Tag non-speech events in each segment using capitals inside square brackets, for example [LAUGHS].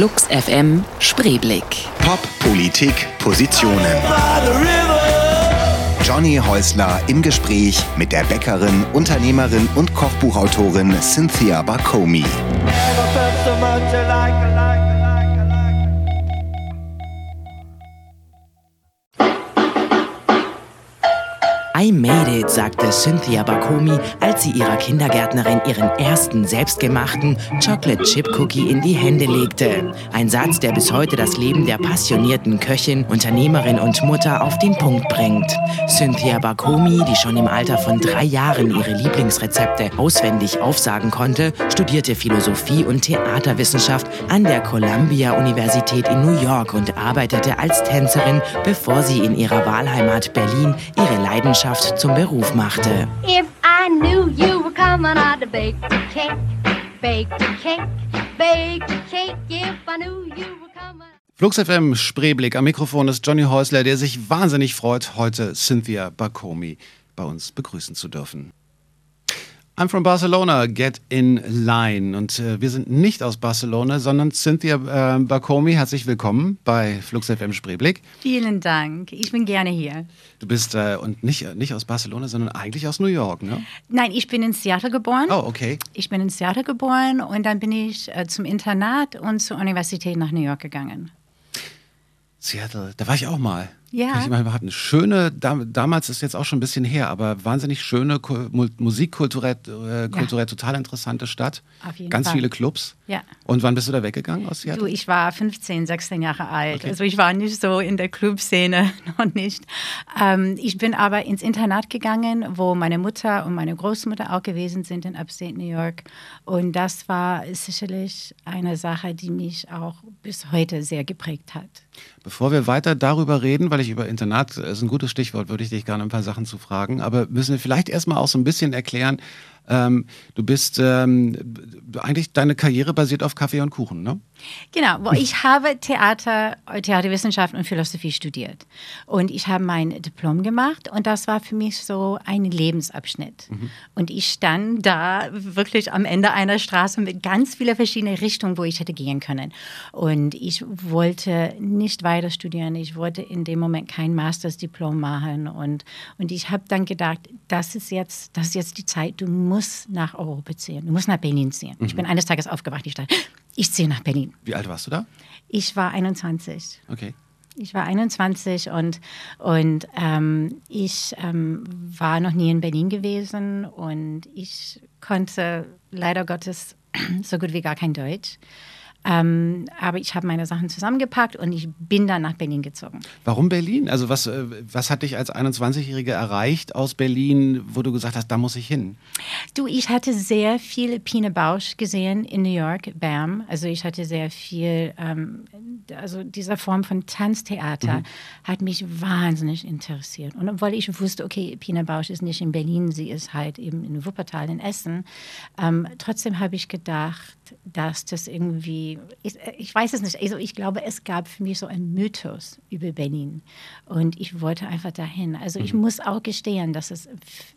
Flux FM Spreeblick. Pop, Politik, Positionen. Johnny Häusler im Gespräch mit der Bäckerin, Unternehmerin und Kochbuchautorin Cynthia Bakomi. I made it, sagte Cynthia Bakomi, als sie ihrer Kindergärtnerin ihren ersten selbstgemachten Chocolate Chip Cookie in die Hände legte. Ein Satz, der bis heute das Leben der passionierten Köchin, Unternehmerin und Mutter auf den Punkt bringt. Cynthia Bakomi, die schon im Alter von drei Jahren ihre Lieblingsrezepte auswendig aufsagen konnte, studierte Philosophie und Theaterwissenschaft an der Columbia Universität in New York und arbeitete als Tänzerin, bevor sie in ihrer Wahlheimat Berlin ihre Leidenschaft zum Beruf machte. If I knew you were coming, I'd bake the cake, bake the cake, bake the cake. If I knew you were coming. Flux FM Spreeblick. Am Mikrofon ist Johnny Häusler, der sich wahnsinnig freut, heute Cynthia Bakomi bei uns begrüßen zu dürfen. I'm from Barcelona, get in line. Und äh, wir sind nicht aus Barcelona, sondern Cynthia äh, Bakomi. Herzlich willkommen bei Flux FM Spreeblick. Vielen Dank. Ich bin gerne hier. Du bist äh, und nicht, nicht aus Barcelona, sondern eigentlich aus New York, ne? Nein, ich bin in Seattle geboren. Oh, okay. Ich bin in Seattle geboren und dann bin ich äh, zum Internat und zur Universität nach New York gegangen. Seattle, da war ich auch mal. Ja. Ich mal behaupten. Schöne, da, damals ist jetzt auch schon ein bisschen her, aber wahnsinnig schöne, Ku- mu- musikkulturell äh, kulturell total interessante Stadt. Auf jeden Ganz Fall. viele Clubs. Ja. Und wann bist du da weggegangen aus Seattle? Du, ich war 15, 16 Jahre alt. Also ich war nicht so in der Clubszene, [LAUGHS] noch nicht. Ähm, ich bin aber ins Internat gegangen, wo meine Mutter und meine Großmutter auch gewesen sind in Upstate New York. Und das war sicherlich eine Sache, die mich auch bis heute sehr geprägt hat. Bevor wir weiter darüber reden, weil ich über Internat, das ist ein gutes Stichwort, würde ich dich gerne ein paar Sachen zu fragen, aber müssen wir vielleicht erstmal auch so ein bisschen erklären, ähm, du bist ähm, eigentlich, deine Karriere basiert auf Kaffee und Kuchen, ne? Genau, ich habe Theater, Theaterwissenschaft und Philosophie studiert. Und ich habe mein Diplom gemacht und das war für mich so ein Lebensabschnitt. Und ich stand da wirklich am Ende einer Straße mit ganz vielen verschiedenen Richtungen, wo ich hätte gehen können. Und ich wollte nicht weiter studieren. Ich wollte in dem Moment kein Mastersdiplom machen. Und, und ich habe dann gedacht, das ist, jetzt, das ist jetzt die Zeit, du musst nach Europa ziehen. Du musst nach Berlin ziehen. Ich bin eines Tages aufgewacht, ich dachte, ich ziehe nach Berlin. Wie alt warst du da? Ich war 21. Okay. Ich war 21 und, und ähm, ich ähm, war noch nie in Berlin gewesen und ich konnte leider Gottes [CLEARS THROAT] so gut wie gar kein Deutsch. Ähm, aber ich habe meine Sachen zusammengepackt und ich bin dann nach Berlin gezogen. Warum Berlin? Also was, äh, was hat dich als 21-Jährige erreicht aus Berlin, wo du gesagt hast, da muss ich hin? Du, ich hatte sehr viel Pine Bausch gesehen in New York, BAM. Also ich hatte sehr viel, ähm, also diese Form von Tanztheater hat mich wahnsinnig interessiert. Und obwohl ich wusste, okay, Pine Bausch ist nicht in Berlin, sie ist halt eben in Wuppertal in Essen, ähm, trotzdem habe ich gedacht, dass das irgendwie, ich, ich weiß es nicht, also ich glaube, es gab für mich so einen Mythos über Berlin. Und ich wollte einfach dahin. Also ich muss auch gestehen, dass es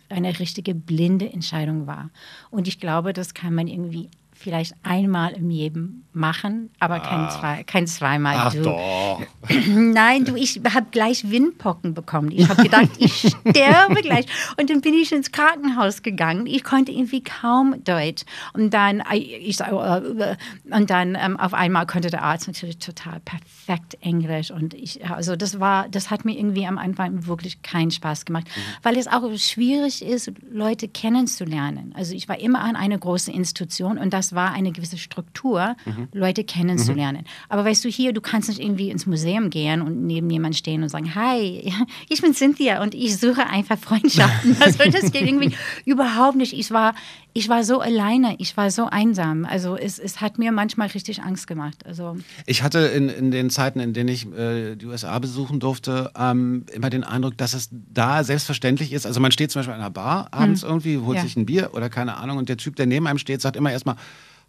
eine richtige blinde Entscheidung war. Und ich glaube, das kann man irgendwie vielleicht einmal im Leben machen, aber kein, zwei, kein zweimal. Ach du. doch. [CLEARS THROAT] Nein, du, ich habe gleich Windpocken bekommen. Ich habe gedacht, ich [LAUGHS] sterbe gleich. Und dann bin ich ins Krankenhaus gegangen. Ich konnte irgendwie kaum Deutsch. Und dann, äh, ich, äh, und dann ähm, auf einmal konnte der Arzt natürlich total perfekt Englisch. Und ich, also das war, das hat mir irgendwie am Anfang wirklich keinen Spaß gemacht, weil es auch schwierig ist, Leute kennenzulernen. Also ich war immer an einer großen Institution und das war eine gewisse Struktur, Leute kennenzulernen. Aber weißt du, hier, du kannst nicht irgendwie ins Museum gehen und neben jemand stehen und sagen, hi, [LAUGHS] ich bin Cynthia und ich suche einfach Freundschaften. [LAUGHS] Also das geht irgendwie überhaupt nicht. Ich war, ich war so alleine, ich war so einsam. Also es, es hat mir manchmal richtig Angst gemacht. Also Ich hatte in, in den Zeiten, in denen ich äh, die USA besuchen durfte, ähm, immer den Eindruck, dass es da selbstverständlich ist. Also man steht zum Beispiel an einer Bar abends irgendwie, holt Ja. sich ein Bier oder keine Ahnung und der Typ, der neben einem steht, sagt immer erstmal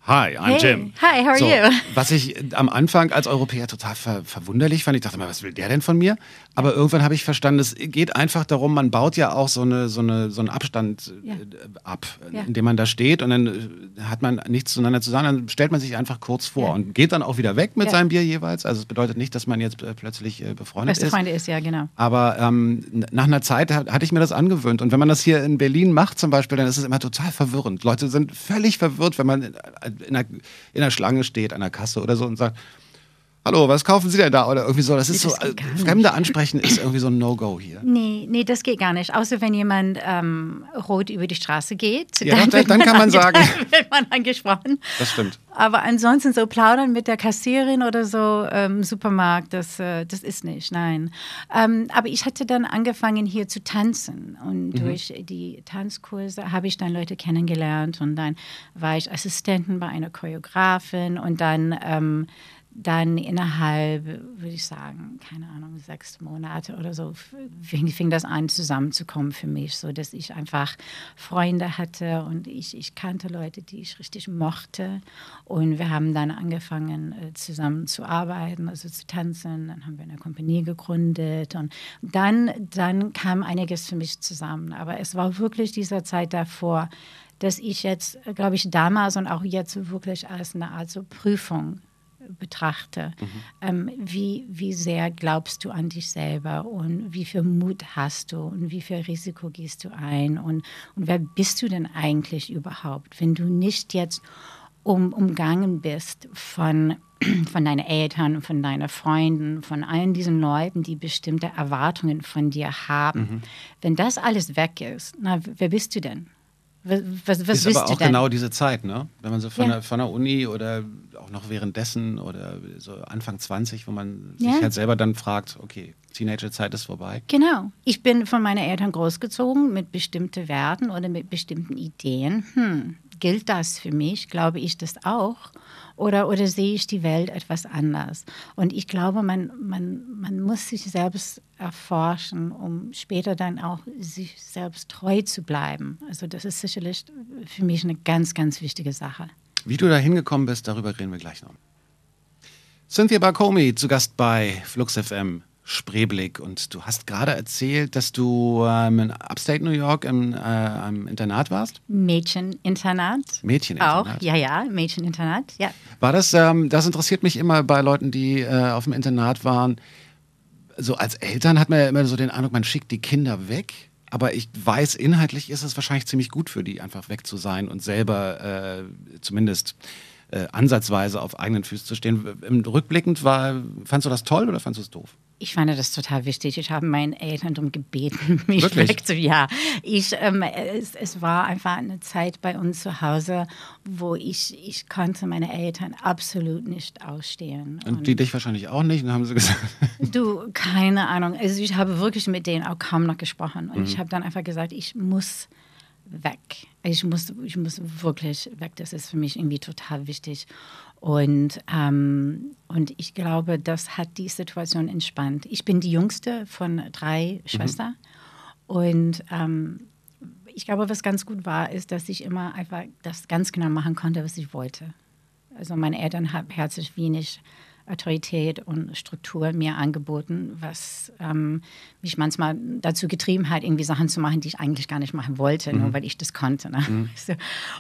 Hi, I'm Hey. Jim. Hi, how are so, you? [LAUGHS] Was ich am Anfang als Europäer total ver verwunderlich fand, ich dachte mal, was will der denn von mir? Aber irgendwann habe ich verstanden, es geht einfach darum, man baut ja auch so, eine, so, eine, so einen Abstand äh, Ja. ab, Ja. indem man da steht und dann äh, hat man nichts zueinander zu sagen, dann stellt man sich einfach kurz vor und geht dann auch wieder weg mit seinem Bier jeweils. Also es bedeutet nicht, dass man jetzt äh, plötzlich äh, befreundet Beste ist. Freunde ist, ja, genau. Aber ähm, nach einer Zeit hat, hatte ich mir das angewöhnt. Und wenn man das hier in Berlin macht zum Beispiel, dann ist es immer total verwirrend. Leute sind völlig verwirrt, wenn man in, in, einer, in einer Schlange steht, an der Kasse oder so und sagt, Hallo, was kaufen Sie denn da? Oder irgendwie so. Das ist Nee, so, das geht äh, nicht. Fremde ansprechen ist irgendwie so ein No-Go hier. Nee, nee, das geht gar nicht. Außer wenn jemand ähm, rot über die Straße geht. Ja, dann- wird dann kann man sagen. Dann [LAUGHS] wird man angesprochen. Das stimmt. Aber ansonsten so plaudern mit der Kassierin oder so im Supermarkt, das, äh, das ist nicht, nein. Ähm, aber ich hatte dann angefangen hier zu tanzen und durch die Tanzkurse habe ich dann Leute kennengelernt und dann war ich Assistentin bei einer Choreografin und dann ähm, dann innerhalb, würde ich sagen, keine Ahnung, sechs Monate oder so, fing, fing das an zusammenzukommen für mich, so dass ich einfach Freunde hatte und ich, ich kannte Leute, die ich richtig mochte. Und wir haben dann angefangen, äh, zusammen zu arbeiten, also zu tanzen. Dann haben wir eine Kompanie gegründet und dann, dann kam einiges für mich zusammen. Aber es war wirklich dieser Zeit davor, dass ich jetzt, äh, glaube ich, damals und auch jetzt wirklich als eine Art so Prüfung betrachte. Ähm, wie, wie sehr glaubst du an dich selber und wie viel Mut hast du und wie viel Risiko gehst du ein und, und wer bist du denn eigentlich überhaupt, wenn du nicht jetzt um, umgangen bist von, [CLEARS THROAT] von deinen Eltern, von deinen Freunden, von allen diesen Leuten, die bestimmte Erwartungen von dir haben. Wenn das alles weg ist, na, wer bist du denn? Was, was, ist aber auch genau diese Zeit, ne? Wenn man so von, Ja. der, von der Uni oder auch noch währenddessen oder so Anfang 20, wo man Ja. sich halt selber dann fragt, okay, Teenagerzeit ist vorbei. Genau. Ich bin von meinen Eltern großgezogen mit bestimmten Werten oder mit bestimmten Ideen. Hm, gilt das für mich? Glaube ich das auch? Oder, oder sehe ich die Welt etwas anders? Und ich glaube, man, man, man muss sich selbst erforschen, um später dann auch sich selbst treu zu bleiben. Also das ist sicherlich für mich eine ganz, ganz wichtige Sache. Wie du da hingekommen bist, darüber reden wir gleich noch. Cynthia Barkomi zu Gast bei Flux FM Spreeblick und du hast gerade erzählt, dass du ähm, in Upstate New York im, äh, am Internat warst. Mädcheninternat. Mädcheninternat. Auch, ja, ja, Mädcheninternat, ja. War das, ähm, das interessiert mich immer bei Leuten, die äh, auf dem Internat waren. So als Eltern hat man ja immer so den Eindruck, man schickt die Kinder weg. Aber ich weiß, inhaltlich ist es wahrscheinlich ziemlich gut für die, einfach weg zu sein und selber äh, zumindest äh, ansatzweise auf eigenen Füßen zu stehen. Rückblickend war, fandst du das toll oder fandst du es doof? Ich fand das total wichtig. Ich habe meinen Eltern darum gebeten, [LAUGHS] mich Wirklich? Ja, ich, ähm, es, es war einfach eine Zeit bei uns zu Hause, wo ich, ich konnte meine Eltern absolut nicht ausstehen. Und die dich wahrscheinlich auch nicht. Und haben sie gesagt, [LAUGHS] Du, keine Ahnung. Also ich habe wirklich mit denen auch kaum noch gesprochen. Und Mhm. ich habe dann einfach gesagt, ich muss weg. Ich muss, ich muss wirklich weg. Das ist für mich irgendwie total wichtig. Und, ähm, und ich glaube, das hat die Situation entspannt. Ich bin die jüngste von drei Schwestern. Und ähm, ich glaube, was ganz gut war, ist, dass ich immer einfach das ganz genau machen konnte, was ich wollte. Also meine Eltern haben herzlich wenig Autorität und Struktur mir angeboten, was ähm, mich manchmal dazu getrieben hat, irgendwie Sachen zu machen, die ich eigentlich gar nicht machen wollte, nur weil ich das konnte. Ne? [LAUGHS] So.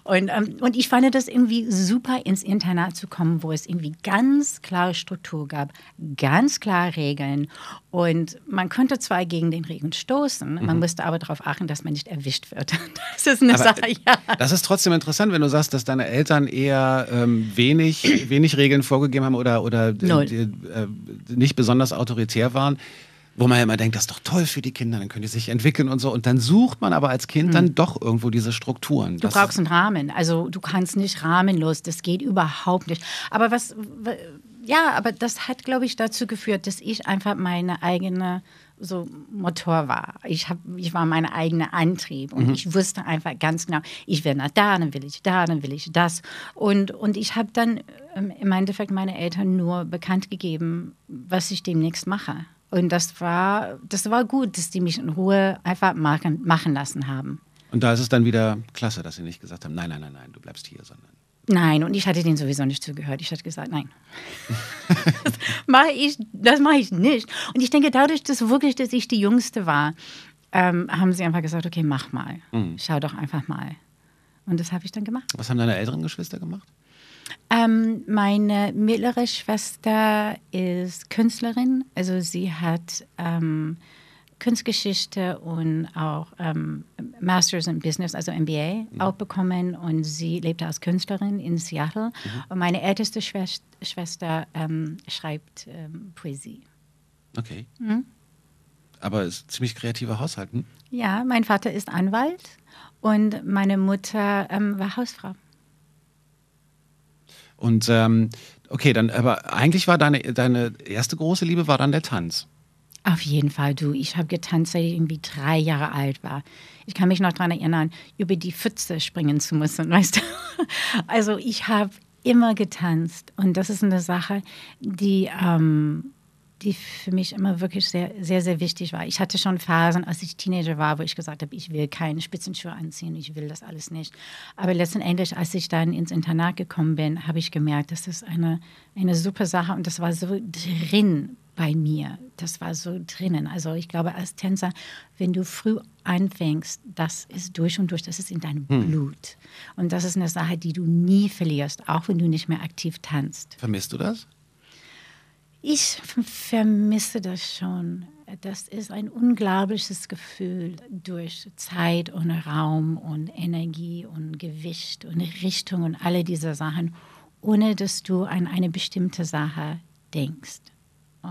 Und, ähm, und ich fand das irgendwie super, ins Internat zu kommen, wo es irgendwie ganz klare Struktur gab, ganz klare Regeln. Und man konnte zwar gegen den Regeln stoßen, man musste aber darauf achten, dass man nicht erwischt wird. [LAUGHS] Das ist eine Aber Sache, ja. Das ist trotzdem interessant, wenn du sagst, dass deine Eltern eher ähm, wenig, wenig Regeln vorgegeben haben oder, oder äh. Die, äh, nicht besonders autoritär waren. Wo man ja immer denkt, das ist doch toll für die Kinder, dann können die sich entwickeln und so. Und dann sucht man aber als Kind dann doch irgendwo diese Strukturen. Du Das- brauchst einen Rahmen. Also du kannst nicht rahmenlos, das geht überhaupt nicht. Aber was, ja, aber das hat, glaube ich, dazu geführt, dass ich einfach meine eigene so Motor war. Ich, hab, ich war mein eigener Antrieb und ich wusste einfach ganz genau, ich will nach da, dann will ich da, dann will ich das. Und, und ich habe dann ähm, im Endeffekt meine Eltern nur bekannt gegeben, was ich demnächst mache. Und das war, das war gut, dass die mich in Ruhe einfach machen, machen lassen haben. Und da ist es dann wieder klasse, dass sie nicht gesagt haben, nein, nein, nein, nein, du bleibst hier, sondern. Nein, und ich hatte denen sowieso nicht zugehört. Ich hatte gesagt, nein. das mache ich, das mache ich nicht. Und ich denke, dadurch, dass wirklich, dass ich die Jüngste war, ähm, haben sie einfach gesagt, okay, mach mal. Schau doch einfach mal. Und das habe ich dann gemacht. Was haben deine älteren Geschwister gemacht? Ähm, meine mittlere Schwester ist Künstlerin. Also sie hat ähm, Kunstgeschichte und auch ähm, Masters in Business, also MBA, auch bekommen. Und sie lebte als Künstlerin in Seattle. Und meine älteste Schwest Schwester ähm, schreibt ähm, Poesie. Okay. Aber es ist ein ziemlich kreativer Haushalt. Hm? Ja, mein Vater ist Anwalt und meine Mutter ähm, war Hausfrau. Und ähm, okay, dann, aber eigentlich war deine, deine erste große Liebe war dann der Tanz. Auf jeden Fall, du. Ich habe getanzt, seit ich irgendwie drei Jahre alt war. Ich kann mich noch daran erinnern, über die Pfütze springen zu müssen, [LAUGHS] weißt du? Also ich habe immer getanzt und das ist eine Sache, die, ähm, die für mich immer wirklich sehr, sehr, sehr wichtig war. Ich hatte schon Phasen, als ich Teenager war, wo ich gesagt habe, ich will keine Spitzenschuhe anziehen, ich will das alles nicht. Aber letztendlich, als ich dann ins Internat gekommen bin, habe ich gemerkt, das ist eine, eine super Sache und das war so drin bei mir. Das war so drinnen. Also ich glaube, als Tänzer, wenn du früh anfängst, das ist durch und durch, das ist in deinem Blut. Und das ist eine Sache, die du nie verlierst, auch wenn du nicht mehr aktiv tanzt. Vermisst du das? Ich vermisse das schon. Das ist ein unglaubliches Gefühl durch Zeit und Raum und Energie und Gewicht und Richtung und alle diese Sachen, ohne dass du an eine bestimmte Sache denkst.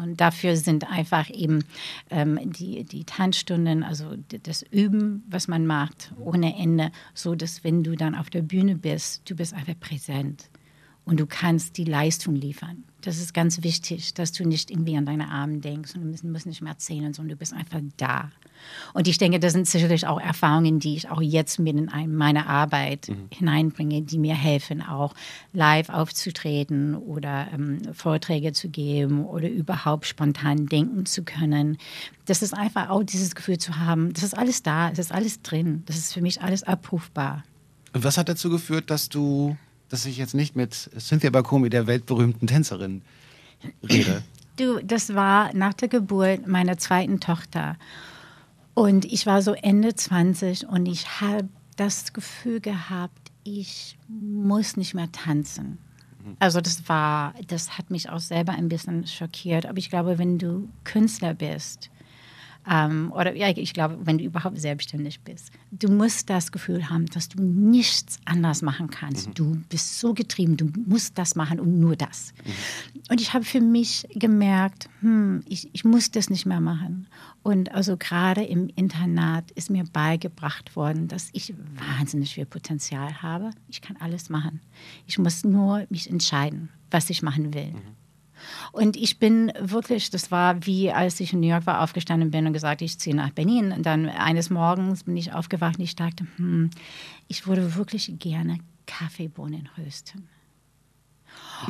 Und dafür sind einfach eben ähm, die, die Tanzstunden, also das Üben, was man macht, ohne Ende, so dass wenn du dann auf der Bühne bist, du bist einfach präsent und du kannst die Leistung liefern. Das ist ganz wichtig, dass du nicht irgendwie an deine Armen denkst und du musst, nicht mehr erzählen, sondern du bist einfach da. Und ich denke, das sind sicherlich auch Erfahrungen, die ich auch jetzt mit in ein- meine Arbeit hineinbringe, die mir helfen, auch live aufzutreten oder ähm, Vorträge zu geben oder überhaupt spontan denken zu können. Das ist einfach auch dieses Gefühl zu haben, das ist alles da, es ist alles drin, das ist für mich alles abrufbar. Und was hat dazu geführt, dass du, dass ich jetzt nicht mit Cynthia Bakomi, der weltberühmten Tänzerin, rede? Du, das war nach der Geburt meiner zweiten Tochter. Und ich war so Ende 20 und ich habe das Gefühl gehabt, ich muss nicht mehr tanzen. Also das war, das hat mich auch selber ein bisschen schockiert. Aber ich glaube, wenn du Künstler bist, ähm, oder ja, ich glaube, wenn du überhaupt selbstständig bist, du musst das Gefühl haben, dass du nichts anders machen kannst. Du bist so getrieben, du musst das machen und nur das. Und ich habe für mich gemerkt, hm, ich, ich muss das nicht mehr machen. Und also gerade im Internat ist mir beigebracht worden, dass ich wahnsinnig viel Potenzial habe. Ich kann alles machen. Ich muss nur mich entscheiden, was ich machen will. Und ich bin wirklich, das war wie als ich in New York war, aufgestanden bin und gesagt, ich ziehe nach Berlin. Und dann eines Morgens bin ich aufgewacht und ich dachte, hm, ich würde wirklich gerne Kaffeebohnen rösten.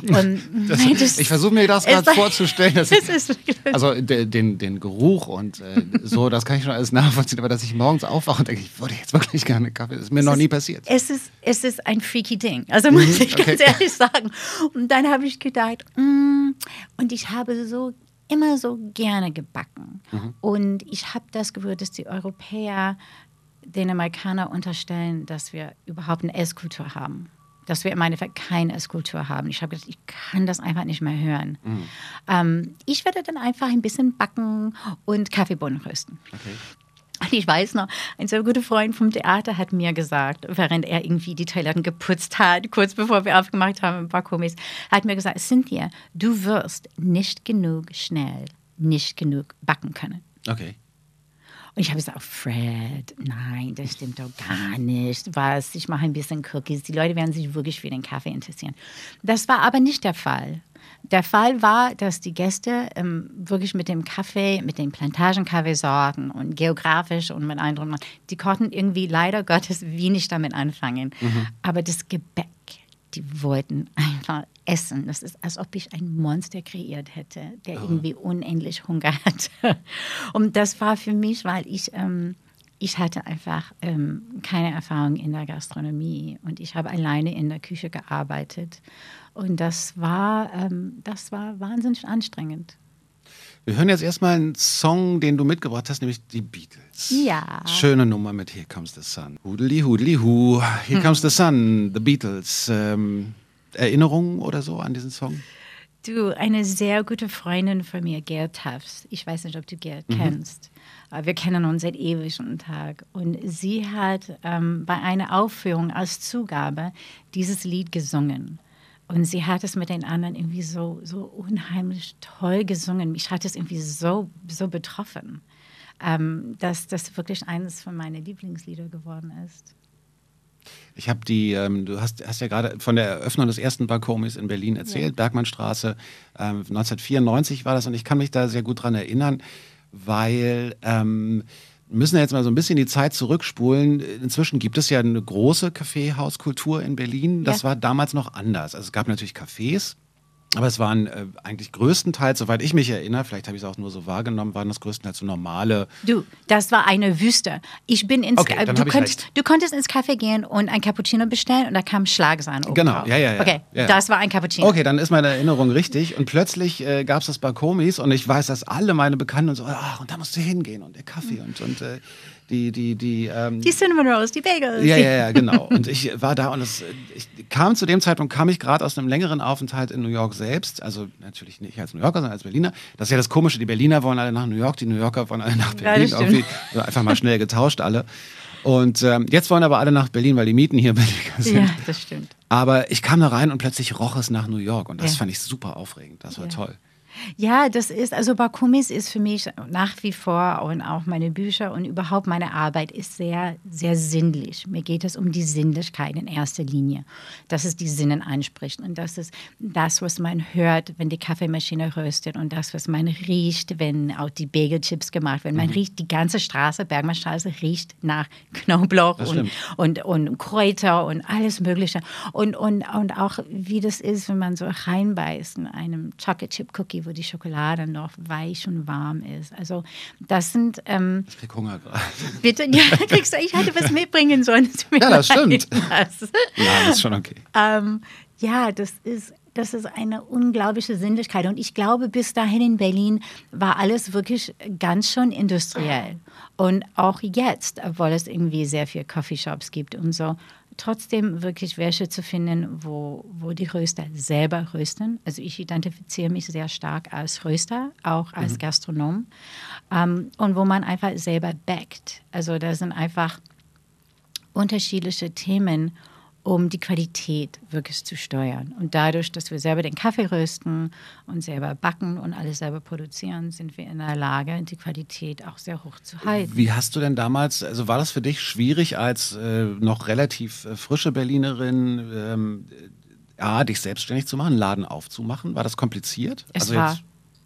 Und [LAUGHS] Das, nein, das- ich versuche mir das gerade [LAUGHS] vorzustellen. Dass ich, ist also de, den, den Geruch und äh, so, das kann ich schon alles nachvollziehen. Aber dass ich morgens aufwache und denke, ich würde jetzt wirklich gerne Kaffee, das ist mir noch Es nie ist- passiert. Es ist, es ist ein freaky Ding. Also muss ich ganz okay. ehrlich sagen. Und dann habe ich gedacht, mm, und ich habe so immer so gerne gebacken. Und ich habe das Gefühl, dass die Europäer den Amerikaner unterstellen, dass wir überhaupt eine Esskultur haben. Dass wir im Endeffekt keine Esskultur haben. Ich habe gedacht, ich kann das einfach nicht mehr hören. Ähm, ich werde dann einfach ein bisschen backen und Kaffeebohnen rösten. Und ich weiß noch, ein sehr guter Freund vom Theater hat mir gesagt, während er irgendwie die Toiletten geputzt hat, kurz bevor wir aufgemacht haben im Backkomis, hat mir gesagt, Cynthia, du wirst nicht genug schnell, nicht genug backen können. Okay. Und ich habe gesagt, Fred, nein, das stimmt doch gar nicht. Was? Ich mache ein bisschen Cookies. Die Leute werden sich wirklich für den Kaffee interessieren. Das war aber nicht der Fall. Der Fall war, dass die Gäste ähm, wirklich mit dem Kaffee, mit den Plantagenkaffeesorten und geografisch und mit allem drum, die konnten irgendwie leider Gottes wenig damit anfangen. Aber das Gebäck, die wollten einfach essen. Das ist, als ob ich ein Monster kreiert hätte, der irgendwie unendlich Hunger hatte. Und das war für mich, weil ich ähm, ich hatte einfach ähm, keine Erfahrung in der Gastronomie und ich habe alleine in der Küche gearbeitet. Und das war, ähm, das war wahnsinnig anstrengend. Wir hören jetzt erstmal einen Song, den du mitgebracht hast, nämlich die Beatles. Ja. Schöne Nummer mit Here Comes the Sun. Hudeli, hudeli, hu. Here Comes the Sun, The Beatles. Ähm, Erinnerungen oder so an diesen Song? Du, eine sehr gute Freundin von mir, Gerd Tafs. Ich weiß nicht, ob du Gerd kennst. Aber wir kennen uns seit ewigem Tag. Und sie hat ähm, bei einer Aufführung als Zugabe dieses Lied gesungen. Und sie hat es mit den anderen irgendwie so, so unheimlich toll gesungen. Mich hat es irgendwie so, so betroffen, ähm, dass das wirklich eines von meinen Lieblingslieder geworden ist. Ich habe die, ähm, du hast, hast ja gerade von der Eröffnung des ersten Balkomis in Berlin erzählt, Bergmannstraße, ähm, 1994 war das und ich kann mich da sehr gut dran erinnern, weil ähm, wir müssen ja jetzt mal so ein bisschen die Zeit zurückspulen. Inzwischen gibt es ja eine große Kaffeehauskultur in Berlin. Das Ja. war damals noch anders. Also es gab natürlich Cafés, aber es waren äh, eigentlich größtenteils, soweit ich mich erinnere, vielleicht habe ich es auch nur so wahrgenommen, waren das größtenteils so normale Du, das war eine Wüste. Ich bin ins Okay, dann du, konntest, du konntest ins Café gehen und ein Cappuccino bestellen und da kam Schlagsahne oben Genau, drauf. ja, ja, ja. Okay, Ja. das war ein Cappuccino. Okay, dann ist meine Erinnerung richtig. Und plötzlich äh, gab es das Balkomis und ich weiß, dass alle meine Bekannten und so, ach, und da musst du hingehen und der Kaffee und, und äh, die, die, die, ähm, Die Cinnamon Rolls, die Bagels. ja, ja, ja, genau. Und ich war da und es, ich kam zu dem Zeitpunkt, kam ich gerade aus einem längeren Aufenthalt in New York selbst. Also natürlich nicht als New Yorker, sondern als Berliner. Das ist ja das Komische, die Berliner wollen alle nach New York, die New Yorker wollen alle nach Ja, Berlin. stimmt. Irgendwie einfach mal schnell getauscht alle. Und ähm, jetzt wollen aber alle nach Berlin, weil die Mieten hier billiger sind. Ja, das stimmt. Aber ich kam da rein und plötzlich roch es nach New York und das Ja. fand ich super aufregend. Das war Ja. toll. Ja, das ist, also Bakumis ist für mich nach wie vor und auch meine Bücher und überhaupt meine Arbeit ist sehr, sehr sinnlich. Mir geht es um die Sinnlichkeit in erster Linie, dass es die Sinnen anspricht und das ist das, was man hört, wenn die Kaffeemaschine röstet und das, was man riecht, wenn auch die Bagelchips gemacht werden. Man Mhm. riecht die ganze Straße, Bergmannstraße riecht nach Knoblauch und, und, und Kräuter und alles Mögliche. Und, und, und auch wie das ist, wenn man so reinbeißt in einem Chocolate Chip Cookie, wo die Schokolade noch weich und warm ist. Also das sind, ähm, Ich krieg Hunger gerade. bitte, ja, [LAUGHS] kriegst du, ich hätte was mitbringen sollen. Ja, das stimmt. [LAUGHS] Das, Nein, das ist schon okay. ähm, ja, das ist, das ist eine unglaubliche Sinnlichkeit. Und ich glaube, bis dahin in Berlin war alles wirklich ganz schon industriell. Und auch jetzt, obwohl es irgendwie sehr viele Coffeeshops gibt und so, trotzdem wirklich welche zu finden, wo, wo die Röster selber rösten. Also ich identifiziere mich sehr stark als Röster, auch als Gastronom. Ähm, und wo man einfach selber backt. Also da sind einfach unterschiedliche Themen, um die Qualität wirklich zu steuern. Und dadurch, dass wir selber den Kaffee rösten und selber backen und alles selber produzieren, sind wir in der Lage, die Qualität auch sehr hoch zu halten. Wie hast du denn damals, also war das für dich schwierig als äh, noch relativ äh, frische Berlinerin, ähm, äh, A, dich selbstständig zu machen, einen Laden aufzumachen? War das kompliziert? Es also war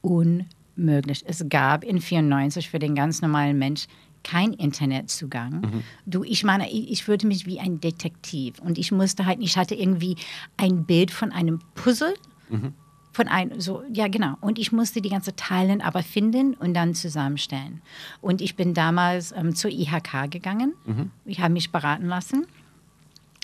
unmöglich. Es gab in 94 für den ganz normalen Mensch kein Internetzugang. Mhm. Du, ich meine, ich, ich fühlte mich wie ein Detektiv und ich musste halt, ich hatte irgendwie ein Bild von einem Puzzle. Mhm. Von einem, so, ja, genau. Und ich musste die ganze Teilen aber finden und dann zusammenstellen. Und ich bin damals ähm, zur IHK gegangen. Mhm. Ich habe mich beraten lassen.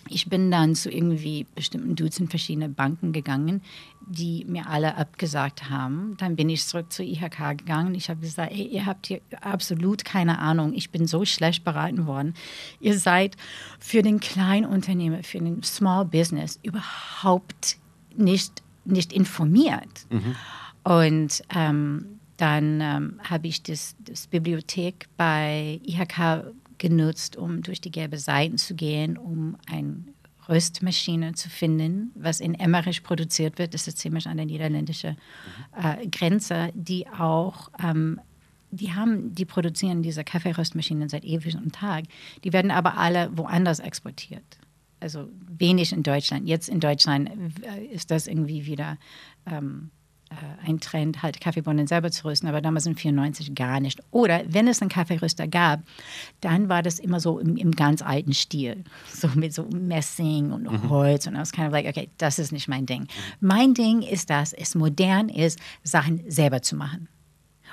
Ich bin dann zu irgendwie bestimmten Dutzend verschiedene Banken gegangen, die mir alle abgesagt haben. Dann bin ich zurück zur IHK gegangen. Ich habe gesagt, ey, ihr habt hier absolut keine Ahnung. Ich bin so schlecht beraten worden. Ihr seid für den Kleinunternehmer, für den Small Business überhaupt nicht, nicht informiert. Und ähm, dann ähm, habe ich das, das Bibliothek bei IHK genutzt, um durch die gelbe Seiten zu gehen, um eine Röstmaschine zu finden, was in Emmerich produziert wird. Das ist ziemlich an der niederländischen äh, Grenze, die auch ähm, die haben, die produzieren diese Kaffeeröstmaschinen seit ewigem Tag. Die werden aber alle woanders exportiert. Also wenig in Deutschland. Jetzt in Deutschland äh, ist das irgendwie wieder ähm, äh, ein Trend, halt Kaffeebohnen selber zu rösten, aber damals in 94 gar nicht. Oder wenn es einen Kaffeeröster gab, dann war das immer so im, im ganz alten Stil, so mit so Messing und Holz und I was kind of like, okay, das ist nicht mein Ding. Mein Ding ist, dass es modern ist, Sachen selber zu machen.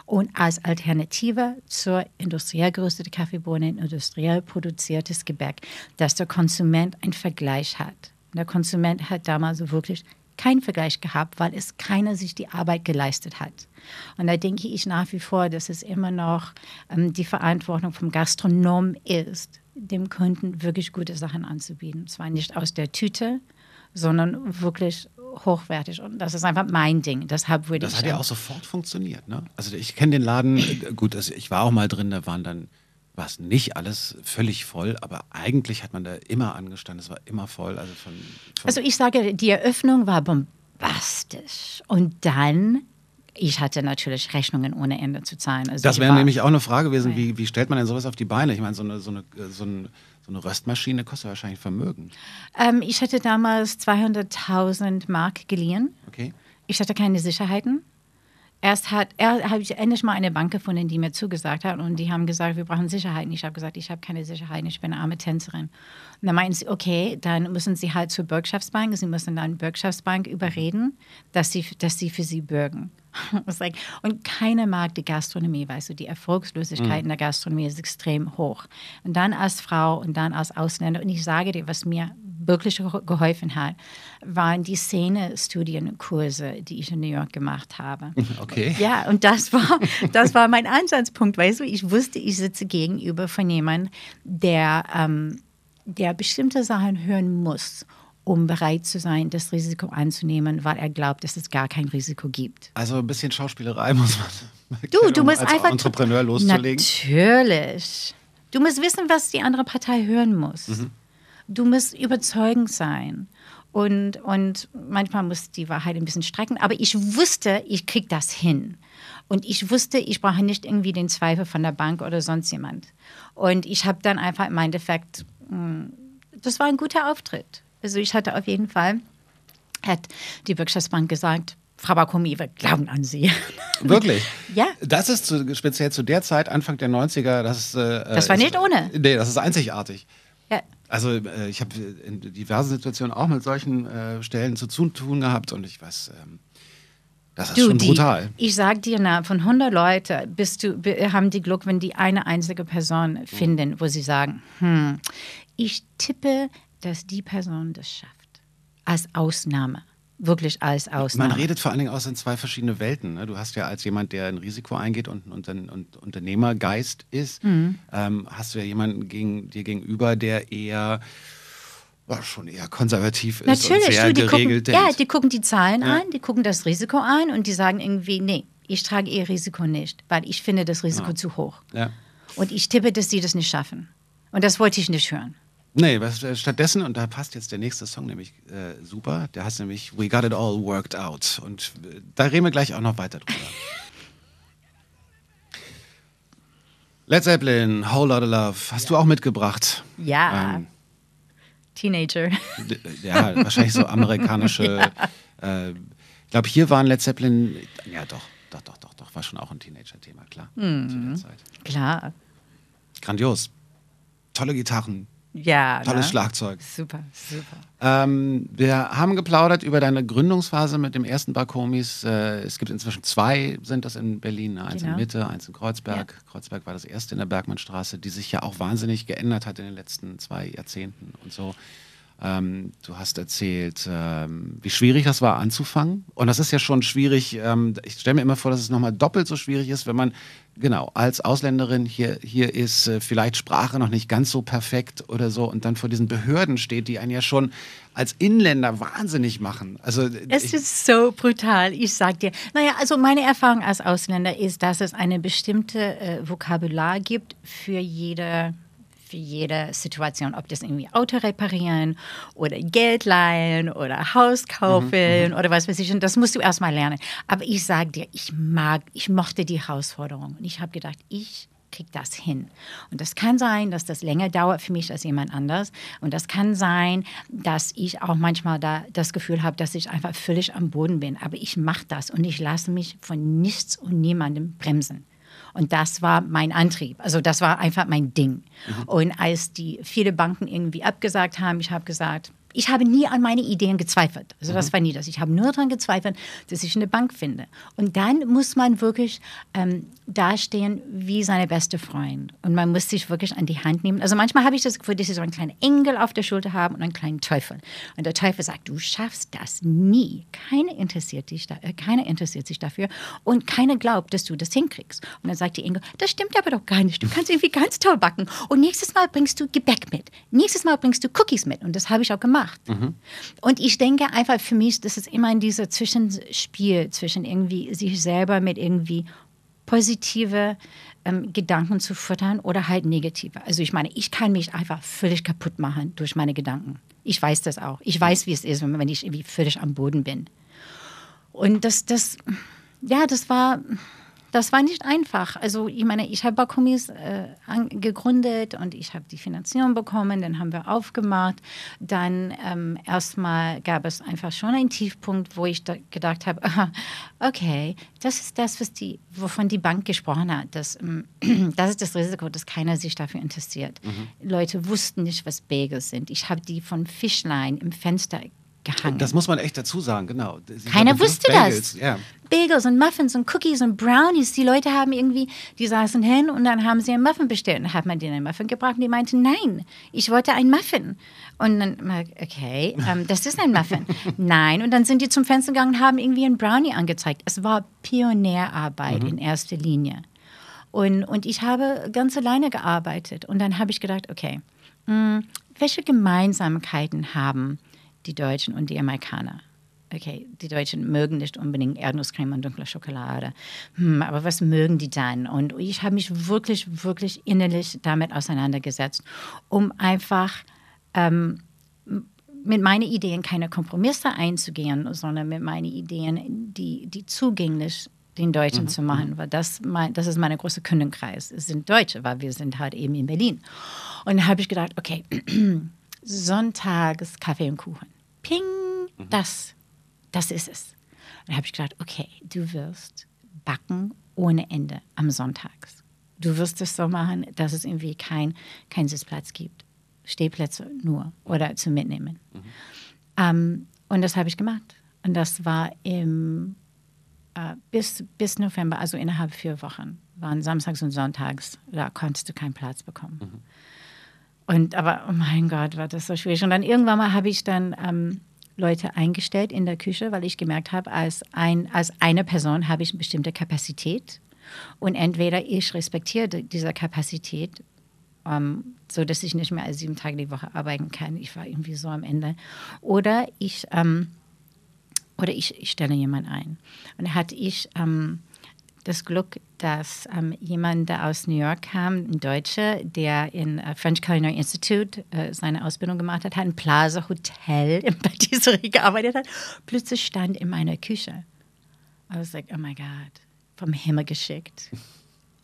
Und als Alternative zur industriell gerösteten Kaffeebohne, industriell produziertes Gebäck, dass der Konsument einen Vergleich hat. Der Konsument hat damals wirklich keinen Vergleich gehabt, weil es keiner sich die Arbeit geleistet hat. Und da denke ich nach wie vor, dass es immer noch ähm, die Verantwortung vom Gastronom ist, dem Kunden wirklich gute Sachen anzubieten. Zwar nicht aus der Tüte, sondern wirklich hochwertig. Und das ist einfach mein Ding. Deshalb würde Das ich. hat ja auch sofort funktioniert. Ne? Also ich kenne den Laden, äh, gut, also ich war auch mal drin, da waren dann, war es nicht alles völlig voll, aber eigentlich hat man da immer angestanden, es war immer voll. Also von, von Also ich sage, die Eröffnung war bombastisch. Und dann, ich hatte natürlich Rechnungen ohne Ende zu zahlen. Also das wäre nämlich auch eine Frage gewesen, wie, wie stellt man denn sowas auf die Beine? Ich meine, so eine, so, eine, so, ein, so eine Röstmaschine kostet wahrscheinlich Vermögen. Ähm, ich hatte damals 200.000 Mark geliehen. Okay? Ich hatte keine Sicherheiten. Erst hat, er, habe ich endlich mal eine Bank gefunden, die mir zugesagt hat und die haben gesagt, wir brauchen Sicherheiten. Ich habe gesagt, ich habe keine Sicherheiten, ich bin eine arme Tänzerin. Und dann meinten sie, okay, dann müssen sie halt zur Bürgschaftsbank, sie müssen dann Bürgschaftsbank überreden, dass sie, dass sie für sie bürgen. [LAUGHS] Und keiner mag die Gastronomie, weißt du, die Erfolgslosigkeit in der Gastronomie ist extrem hoch. Und dann als Frau und dann als Ausländer, und ich sage dir, was mir wirklich ge- geholfen hat, waren die Szene-Studienkurse, die ich in New York gemacht habe. [LAUGHS] Okay. Ja, und das war, das war mein Ansatzpunkt, weißt du, ich wusste, ich sitze gegenüber von jemandem, der, ähm, der bestimmte Sachen hören muss, um bereit zu sein, das Risiko anzunehmen, weil er glaubt, dass es gar kein Risiko gibt. Also ein bisschen Schauspielerei [LAUGHS] muss man. Du, du um musst als einfach. Entrepreneur loszulegen. Natürlich. Du musst wissen, was die andere Partei hören muss. Mhm. Du musst überzeugend sein. Und, und manchmal muss die Wahrheit ein bisschen strecken. Aber ich wusste, ich krieg das hin. Und ich wusste, ich brauche nicht irgendwie den Zweifel von der Bank oder sonst jemand. Und ich habe dann einfach im Endeffekt, mh, das war ein guter Auftritt. Also ich hatte auf jeden Fall, hat die Wirtschaftsbank gesagt, Frau Bakomi, wir glauben an Sie. [LAUGHS] Wirklich? Ja. Das ist zu, speziell zu der Zeit, Anfang der 90er, das ist. Äh, Das war ist, nicht ohne. Nee, das ist einzigartig. Ja. Also äh, ich habe in diversen Situationen auch mit solchen äh, Stellen zu tun gehabt und ich weiß, ähm, das ist schon die- brutal. Ich sag dir, na, von 100 Leute bist du, be- haben die Glück, wenn die eine einzige Person finden, wo sie sagen, hm, ich tippe, dass die Person das schafft. Als Ausnahme. Wirklich als Ausnahme. Man redet vor allen Dingen aus in zwei verschiedene Welten. Ne? Du hast ja als jemand, der ein Risiko eingeht und ein Untern und Unternehmergeist ist, Mhm. ähm, hast du ja jemanden gegen, dir gegenüber, der eher ja, schon eher konservativ ist Natürlich, und sehr du, die gucken, geregelt ja, denkt. die gucken die Zahlen an, die gucken das Risiko an und die sagen irgendwie, nee, ich trage ihr Risiko nicht, weil ich finde das Risiko zu hoch. ja. Und ich tippe, dass sie das nicht schaffen. Und das wollte ich nicht hören. Nee, was, äh, stattdessen, und da passt jetzt der nächste Song nämlich äh, super, der heißt nämlich We Got It All Worked Out. Und äh, da reden wir gleich auch noch weiter drüber. [LAUGHS] Led Zeppelin, Whole Lotta Love, hast du auch mitgebracht. Ja. Ähm, Teenager. ja, wahrscheinlich so amerikanische. [LAUGHS] äh, ich glaube, hier waren Led Zeppelin, ja doch, doch, doch, doch, doch, war schon auch ein Teenager-Thema, klar. Mhm. Zu der Zeit. Klar. Grandios. Tolle Gitarren, Ja. tolles ne? Schlagzeug. Super, super. Ähm, wir haben geplaudert über deine Gründungsphase mit dem ersten Barkomis. Äh, es gibt inzwischen zwei, sind das in Berlin, ne? eins Genau. in Mitte, eins in Kreuzberg. Kreuzberg war das erste in der Bergmannstraße, die sich ja auch wahnsinnig geändert hat in den letzten zwei Jahrzehnten und so. Ähm, du hast erzählt, ähm, wie schwierig das war anzufangen. Und das ist ja schon schwierig. Ähm, ich stelle mir immer vor, dass es nochmal doppelt so schwierig ist, wenn man genau als Ausländerin hier, hier ist, äh, vielleicht Sprache noch nicht ganz so perfekt oder so und dann vor diesen Behörden steht, die einen ja schon als Inländer wahnsinnig machen. Also Es ist so brutal, ich sag dir. Naja, also meine Erfahrung als Ausländer ist, dass es eine bestimmte äh, Vokabular gibt für jede, für jede Situation. Ob das irgendwie Auto reparieren oder Geld leihen oder Haus kaufen oder was weiß ich. Und das musst du erstmal lernen. Aber ich sag dir, ich mag, ich mochte die Herausforderung. Und ich habe gedacht, ich krieg das hin. Und das kann sein, dass das länger dauert für mich als jemand anders. Und das kann sein, dass ich auch manchmal da das Gefühl habe, dass ich einfach völlig am Boden bin. Aber ich mache das und ich lasse mich von nichts und niemandem bremsen. Und das war mein Antrieb. Also das war einfach mein Ding. Und als die viele Banken irgendwie abgesagt haben, ich habe gesagt, ich habe nie an meine Ideen gezweifelt. Also das war nie das. Ich habe nur daran gezweifelt, dass ich eine Bank finde. Und dann muss man wirklich ähm, dastehen wie seine beste Freund. Und man muss sich wirklich an die Hand nehmen. Also manchmal habe ich das Gefühl, dass sie so einen kleinen Engel auf der Schulter haben und einen kleinen Teufel. Und der Teufel sagt, du schaffst das nie. Keiner interessiert, dich da, äh, keiner interessiert sich dafür und keiner glaubt, dass du das hinkriegst. Und dann sagt die Engel, das stimmt aber doch gar nicht. Du kannst irgendwie ganz toll backen. Und nächstes Mal bringst du Gebäck mit. Nächstes Mal bringst du Cookies mit. Und das habe ich auch gemacht. Und ich denke einfach für mich, das ist immer in dieser Zwischenspiel zwischen irgendwie sich selber mit irgendwie positive ähm, Gedanken zu füttern oder halt negative. Also ich meine, ich kann mich einfach völlig kaputt machen durch meine Gedanken. Ich weiß das auch. Ich weiß, wie es ist, wenn ich irgendwie völlig am Boden bin. Und das, das, ja, das war, das war nicht einfach. Also ich meine, ich habe Bakumis äh, gegründet und ich habe die Finanzierung bekommen, dann haben wir aufgemacht. Dann ähm, erstmal gab es einfach schon einen Tiefpunkt, wo ich da gedacht habe, okay, das ist das, was die, wovon die Bank gesprochen hat. Das, ähm, [CLEARS THROAT] das ist das Risiko, dass keiner sich dafür interessiert. Leute wussten nicht, was Bagels sind. Ich habe die von Fischlein im Fenster gehangen. Das muss man echt dazu sagen, genau. Sie Keiner wusste Bagels, das. Ja. Bagels und Muffins und Cookies und Brownies. Die Leute haben irgendwie, die saßen hin und dann haben sie einen Muffin bestellt. Und dann hat man denen einen Muffin gebracht und die meinten, nein, ich wollte einen Muffin. Und dann, okay, [LAUGHS] ähm, das ist ein Muffin. nein. Und dann sind die zum Fenster gegangen und haben irgendwie einen Brownie angezeigt. Es war Pionierarbeit in erster Linie. Und, und ich habe ganz alleine gearbeitet. Und dann habe ich gedacht, okay, mh, welche Gemeinsamkeiten haben die Deutschen und die Amerikaner? Okay, die Deutschen mögen nicht unbedingt Erdnusscreme und dunkle Schokolade. Hm, aber was mögen die dann? Und ich habe mich wirklich, wirklich innerlich damit auseinandergesetzt, um einfach ähm, mit meinen Ideen keine Kompromisse einzugehen, sondern mit meinen Ideen, die, die zugänglich den Deutschen zu machen, weil das, mein, das ist mein großer Kundenkreis. Es sind Deutsche, weil wir sind halt eben in Berlin. Und dann habe ich gedacht, okay, [CLEARS THROAT] Sonntags Kaffee und Kuchen. Ping, das, das ist es. Und dann habe ich gedacht, okay, du wirst backen ohne Ende am Sonntags. Du wirst es so machen, dass es irgendwie kein, kein Sitzplatz gibt. Stehplätze nur oder zum Mitnehmen. Ähm, und das habe ich gemacht. Und das war im, äh, bis, bis November, also innerhalb vier Wochen, waren Samstags und Sonntags, da konntest du keinen Platz bekommen. Und aber, oh mein Gott, war das so schwierig. Und dann irgendwann mal habe ich dann ähm, Leute eingestellt in der Küche, weil ich gemerkt habe, als, ein, als eine Person habe ich eine bestimmte Kapazität. Und entweder ich respektiere die- diese Kapazität, ähm, so dass ich nicht mehr als sieben Tage die Woche arbeiten kann. Ich war irgendwie so am Ende. Oder ich, ähm, oder ich, ich stelle jemanden ein. Und hatte ich ähm, das Glück, dass ähm, jemand, aus New York kam, ein Deutscher, der in äh, French Culinary Institute äh, seine Ausbildung gemacht hat, hat ein Plaza Hotel in [LAUGHS] Patisserie gearbeitet hat, plötzlich stand in meiner Küche. I was like, oh my God, vom Himmel geschickt.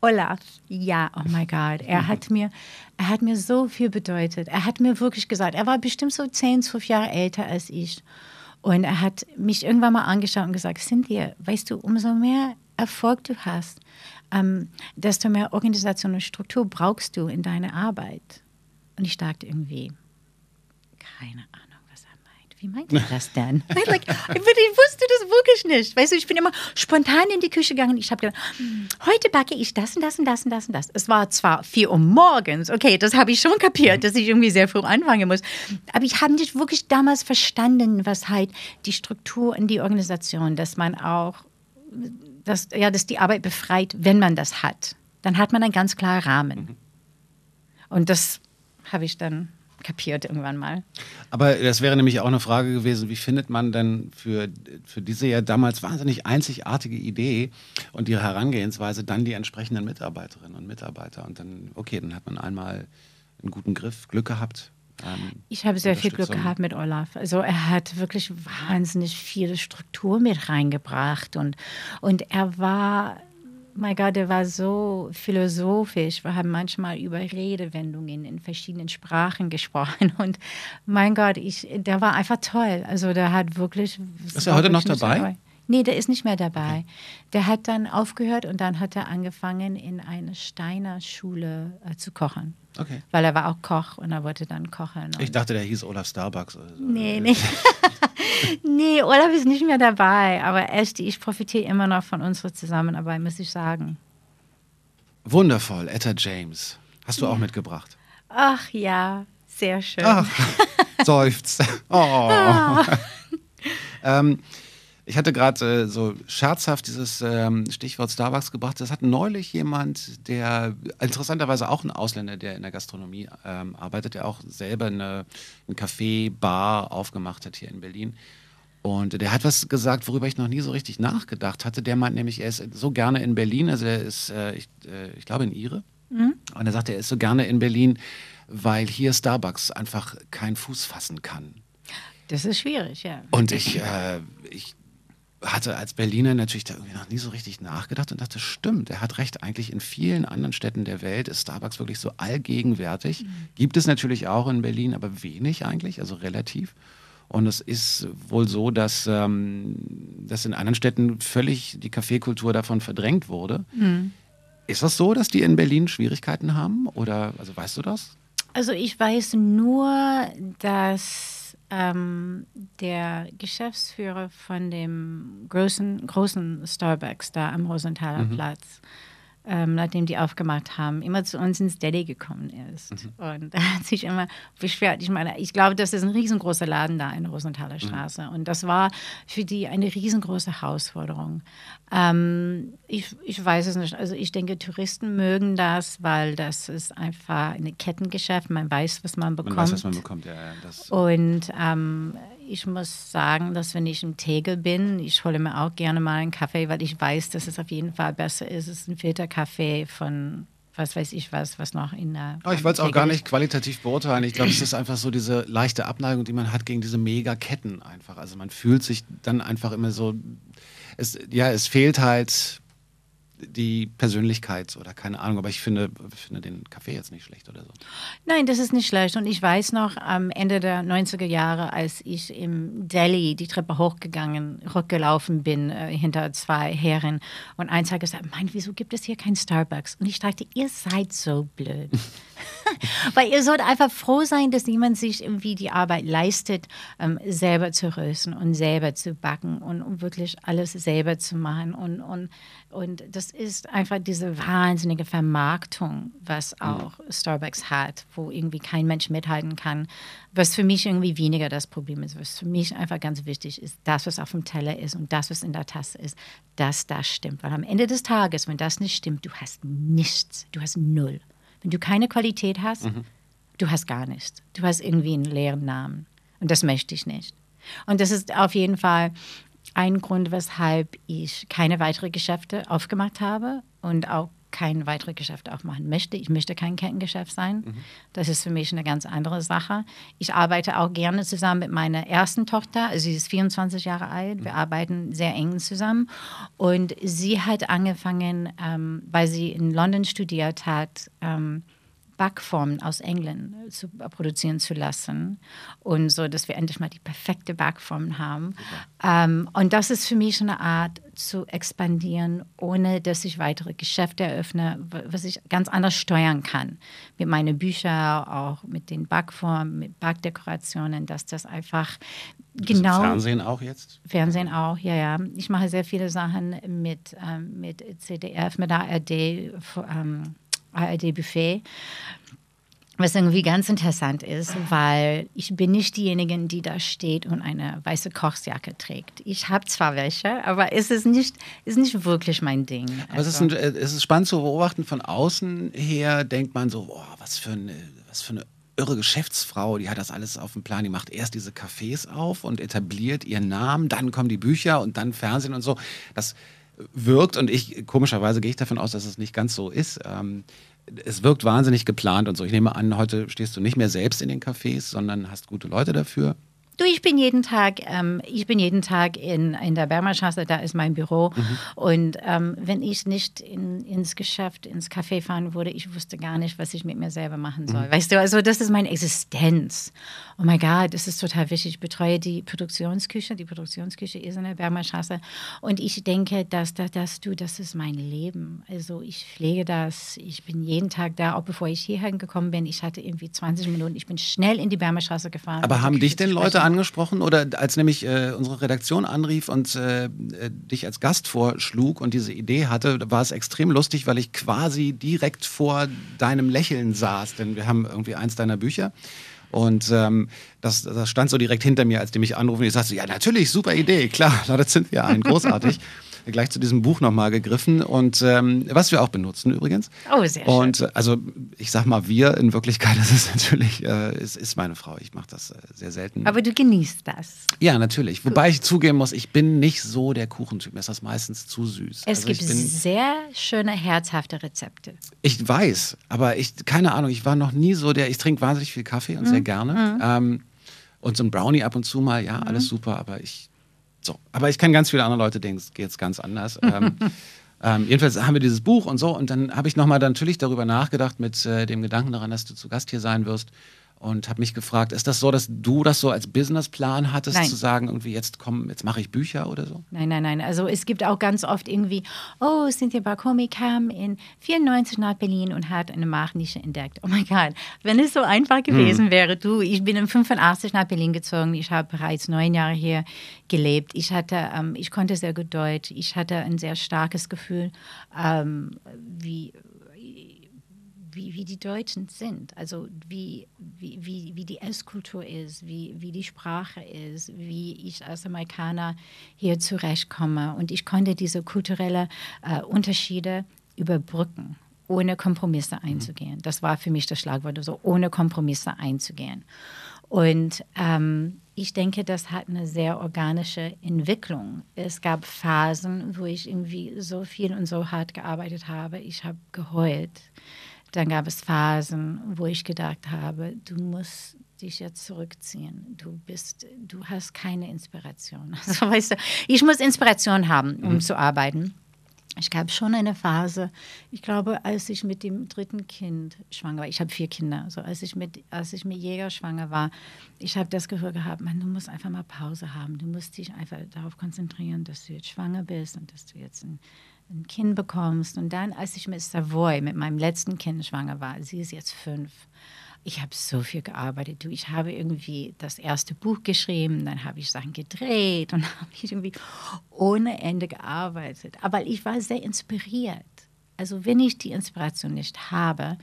Olaf, ja, oh my God. Er hat [LAUGHS] mir, er hat mir so viel bedeutet. Er hat mir wirklich gesagt, er war bestimmt so 10, 12 Jahre älter als ich. Und er hat mich irgendwann mal angeschaut und gesagt, Cynthia, weißt du, umso mehr Erfolg du hast, ähm, desto mehr Organisation und Struktur brauchst du in deiner Arbeit. Und ich dachte irgendwie, keine Ahnung, was er meint. Wie meint er das denn? [LAUGHS] like, ich wusste das wirklich nicht. Weißt du, ich bin immer spontan in die Küche gegangen. Ich habe gedacht, heute backe ich das und das und das und das und das. Es war zwar 4 Uhr morgens, okay, das habe ich schon kapiert, dass ich irgendwie sehr früh anfangen muss. Aber ich habe nicht wirklich damals verstanden, was halt die Struktur und die Organisation, dass man auch, dass, ja, dass die Arbeit befreit, wenn man das hat. Dann hat man einen ganz klaren Rahmen. Und das habe ich dann kapiert irgendwann mal. Aber das wäre nämlich auch eine Frage gewesen, wie findet man denn für, für diese ja damals wahnsinnig einzigartige Idee und ihre Herangehensweise dann die entsprechenden Mitarbeiterinnen und Mitarbeiter? Und dann, okay, dann hat man einmal einen guten Griff, Glück gehabt. Ähm, Ich habe sehr viel Glück gehabt mit Olaf. Also er hat wirklich wahnsinnig viele Struktur mit reingebracht und, und er war, mein Gott, er war so philosophisch. Wir haben manchmal über Redewendungen in verschiedenen Sprachen gesprochen und mein Gott, ich, der war einfach toll. Also der hat wirklich. Ist er heute noch wirklich dabei? Nee, der ist nicht mehr dabei. Der hat dann aufgehört und dann hat er angefangen, in eine Steiner Schule äh, zu kochen. Okay. Weil er war auch Koch und er wollte dann kochen. Ich dachte, der hieß Olaf Starbucks. Oder so. Nee, nee. [LAUGHS] nee, Olaf ist nicht mehr dabei. Aber echt, ich profitiere immer noch von unserer Zusammenarbeit, muss ich sagen. Wundervoll, Etta James. Hast du auch mitgebracht? Ach ja, sehr schön. Ach, [LAUGHS] seufzt. Oh. [LAUGHS] ähm, ich hatte gerade äh, so scherzhaft dieses ähm, Stichwort Starbucks gebracht. Das hat neulich jemand, der interessanterweise auch ein Ausländer, der in der Gastronomie ähm, arbeitet, der auch selber eine, ein Café, Bar aufgemacht hat hier in Berlin. Und der hat was gesagt, worüber ich noch nie so richtig nachgedacht hatte. Der meint nämlich, er ist so gerne in Berlin, also er ist, äh, ich, äh, ich glaube, in Ire. Und er sagt, er ist so gerne in Berlin, weil hier Starbucks einfach keinen Fuß fassen kann. Das ist schwierig, ja. Und ich, äh, ich hatte als Berliner natürlich da irgendwie noch nie so richtig nachgedacht und dachte, stimmt, er hat recht. Eigentlich in vielen anderen Städten der Welt ist Starbucks wirklich so allgegenwärtig. Gibt es natürlich auch in Berlin, aber wenig eigentlich, also relativ. Und es ist wohl so, dass, ähm, dass in anderen Städten völlig die Kaffeekultur davon verdrängt wurde. Ist das so, dass die in Berlin Schwierigkeiten haben? Oder also weißt du das? Also ich weiß nur, dass ähm, der Geschäftsführer von dem großen, großen Starbucks da am Rosenthaler Platz, ähm, nachdem die aufgemacht haben, immer zu uns ins Deli gekommen ist. Und [LAUGHS] er hat sich immer beschwert. Ich meine, ich glaube, das ist ein riesengroßer Laden da in Rosenthaler Straße. Und das war für die eine riesengroße Herausforderung. Ähm, ich, ich weiß es nicht. Also ich denke, Touristen mögen das, weil das ist einfach ein Kettengeschäft. Man weiß, was man bekommt. Man weiß, was man bekommt. Ja, ja, Und ähm, ich muss sagen, dass wenn ich im Tegel bin, ich hole mir auch gerne mal einen Kaffee, weil ich weiß, dass es auf jeden Fall besser ist. Es ist ein Filterkaffee von was weiß ich was, was noch in der. Aber ich wollte es auch gar nicht qualitativ beurteilen. Ich glaube, es ist einfach so diese leichte Abneigung, die man hat gegen diese Megaketten einfach. Also man fühlt sich dann einfach immer so, es, ja, es fehlt halt die Persönlichkeit oder keine Ahnung, aber ich finde, finde den Kaffee jetzt nicht schlecht oder so. Nein, das ist nicht schlecht. Und ich weiß noch, am Ende der 90er Jahre, als ich im Delhi die Treppe hochgegangen, hochgelaufen bin, äh, hinter zwei Herren, und eins hat gesagt, Mann, wieso gibt es hier kein Starbucks? Und ich dachte, ihr seid so blöd. [LAUGHS] [LAUGHS] Weil ihr sollt einfach froh sein, dass jemand sich irgendwie die Arbeit leistet, ähm, selber zu rösten und selber zu backen und, um wirklich alles selber zu machen. Und, und, und das ist einfach diese wahnsinnige Vermarktung, was auch Starbucks hat, wo irgendwie kein Mensch mithalten kann. Was für mich irgendwie weniger das Problem ist. Was für mich einfach ganz wichtig ist, das, was auf dem Teller ist und das, was in der Tasse ist, dass das stimmt. Weil am Ende des Tages, wenn das nicht stimmt, du hast nichts. Du hast null. Wenn du keine Qualität hast, du hast gar nichts. Du hast irgendwie einen leeren Namen. Und das möchte ich nicht. Und das ist auf jeden Fall ein Grund, weshalb ich keine weiteren Geschäfte aufgemacht habe und auch kein weitere Geschäft aufmachen möchte. Ich möchte kein Kettengeschäft sein. Das ist für mich eine ganz andere Sache. Ich arbeite auch gerne zusammen mit meiner ersten Tochter. Sie ist 24 Jahre alt. Wir arbeiten sehr eng zusammen. Und sie hat angefangen, ähm, weil sie in London studiert hat, ähm, Backformen aus England zu produzieren zu lassen und so, dass wir endlich mal die perfekte Backform haben. Ähm, und das ist für mich eine Art zu expandieren, ohne dass ich weitere Geschäfte eröffne, was ich ganz anders steuern kann. Mit meinen Büchern, auch mit den Backformen, mit Backdekorationen, dass das einfach genau Fernsehen auch jetzt? Fernsehen auch, ja, ja. Ich mache sehr viele Sachen mit, ähm, mit CDF, mit ARD, ähm, ARD Buffet. Was irgendwie ganz interessant ist, weil ich bin nicht diejenige, die da steht und eine weiße Kochsjacke trägt. Ich habe zwar welche, aber es ist nicht, ist nicht wirklich mein Ding. Aber es ist, Also- ein, es ist spannend zu beobachten. Von außen her denkt man so, boah, was für eine, was für eine irre Geschäftsfrau, die hat das alles auf dem Plan. Die macht erst diese Cafés auf und etabliert ihren Namen, dann kommen die Bücher und dann Fernsehen und so. Das wirkt und ich, komischerweise gehe ich davon aus, dass es nicht ganz so ist. Ähm, es wirkt wahnsinnig geplant und so. Ich nehme an, heute stehst du nicht mehr selbst in den Cafés, sondern hast gute Leute dafür. Du, ich bin jeden Tag, ähm, ich bin jeden Tag in, in der Bermerstraße, da ist mein Büro. Und ähm, wenn ich nicht in, ins Geschäft, ins Café fahren würde, ich wusste gar nicht, was ich mit mir selber machen soll. Weißt du, also das ist meine Existenz. Oh mein Gott, das ist total wichtig. Ich betreue die Produktionsküche. Die Produktionsküche ist in der Bermerstraße. Und ich denke, dass, dass, dass du, das ist mein Leben. Also ich pflege das. Ich bin jeden Tag da, auch bevor ich hierher gekommen bin. Ich hatte irgendwie 20 Minuten. Ich bin schnell in die Bermerstraße gefahren. Aber haben dich denn Leute. Angesprochen oder als nämlich äh, unsere Redaktion anrief und äh, äh, dich als Gast vorschlug und diese Idee hatte, war es extrem lustig, weil ich quasi direkt vor deinem Lächeln saß, denn wir haben irgendwie eins deiner Bücher. Und ähm, das, das stand so direkt hinter mir, als die mich anrufen. Ich sagte, ja, natürlich, super Idee, klar, [LAUGHS] ladet sind wir ein, großartig. [LAUGHS] Gleich zu diesem Buch nochmal gegriffen und ähm, was wir auch benutzen übrigens. Oh, sehr schön. Und äh, also ich sag mal wir, in Wirklichkeit [LAUGHS] ist es natürlich, äh, ist, ist meine Frau. Ich mache das äh, sehr selten. Aber du genießt das. ja, natürlich. Wobei ich zugeben muss, ich bin nicht so der Kuchentyp. Mir ist das meistens zu süß. Es Also gibt sehr schöne, herzhafte Rezepte. ich weiß, aber ich, keine Ahnung, ich war noch nie so der, ich trinke wahnsinnig viel Kaffee und Mhm. sehr gerne. Ähm, und so ein Brownie ab und zu mal, ja, alles super, aber ich, so. Aber ich kenne ganz viele andere Leute, denen es geht jetzt ganz anders. [LAUGHS] ähm, ähm, jedenfalls haben wir dieses Buch und so und dann habe ich nochmal natürlich darüber nachgedacht mit äh, dem Gedanken daran, dass du zu Gast hier sein wirst und habe mich gefragt, ist das so, dass du das so als Businessplan hattest, Nein. zu sagen, irgendwie jetzt komm, jetzt mache ich Bücher oder so? Nein, nein, nein. Also es gibt auch ganz oft irgendwie, oh, Cynthia Barkomi kam in 94 nach Berlin und hat eine Marktnische entdeckt. Oh mein Gott, wenn es so einfach gewesen wäre, du, ich bin in 85 nach Berlin gezogen, ich habe bereits neun Jahre hier gelebt. Ich hatte, ähm, ich konnte sehr gut Deutsch, ich hatte ein sehr starkes Gefühl, ähm, wie wie, wie die Deutschen sind, also wie, wie, wie, wie die Esskultur ist, wie, wie die Sprache ist, wie ich als Amerikaner hier zurechtkomme. Und ich konnte diese kulturellen äh, Unterschiede überbrücken, ohne Kompromisse einzugehen. Das war für mich das Schlagwort, also ohne Kompromisse einzugehen. Und ähm, ich denke, das hat eine sehr organische Entwicklung. Es gab Phasen, wo ich irgendwie so viel und so hart gearbeitet habe. Ich habe geheult. Dann gab es Phasen, wo ich gedacht habe, du musst dich jetzt zurückziehen. Du bist, du hast keine Inspiration. [LAUGHS] Also weißt du, ich muss Inspiration haben, um zu arbeiten. Ich gab schon eine Phase, ich glaube, als ich mit dem dritten Kind schwanger war, ich habe vier Kinder, also als ich mit, als ich mit Jäger schwanger war, ich habe das Gefühl gehabt, man, du musst einfach mal Pause haben, du musst dich einfach darauf konzentrieren, dass du jetzt schwanger bist und dass du jetzt ein, ein Kind bekommst. Und dann, als ich mit Savoy, mit meinem letzten Kind schwanger war, sie ist jetzt fünf, ich habe so viel gearbeitet. Du, ich habe irgendwie das erste Buch geschrieben, dann habe ich Sachen gedreht und [LAUGHS] habe ich irgendwie ohne Ende gearbeitet. Aber ich war sehr inspiriert. Also wenn ich die Inspiration nicht habe,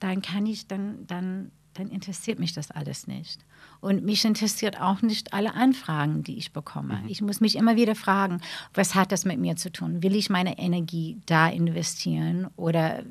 dann kann ich, dann, dann, dann interessiert mich das alles nicht. Und mich interessiert auch nicht alle Anfragen, die ich bekomme. Ich muss mich immer wieder fragen, was hat das mit mir zu tun? Will ich meine Energie da investieren oder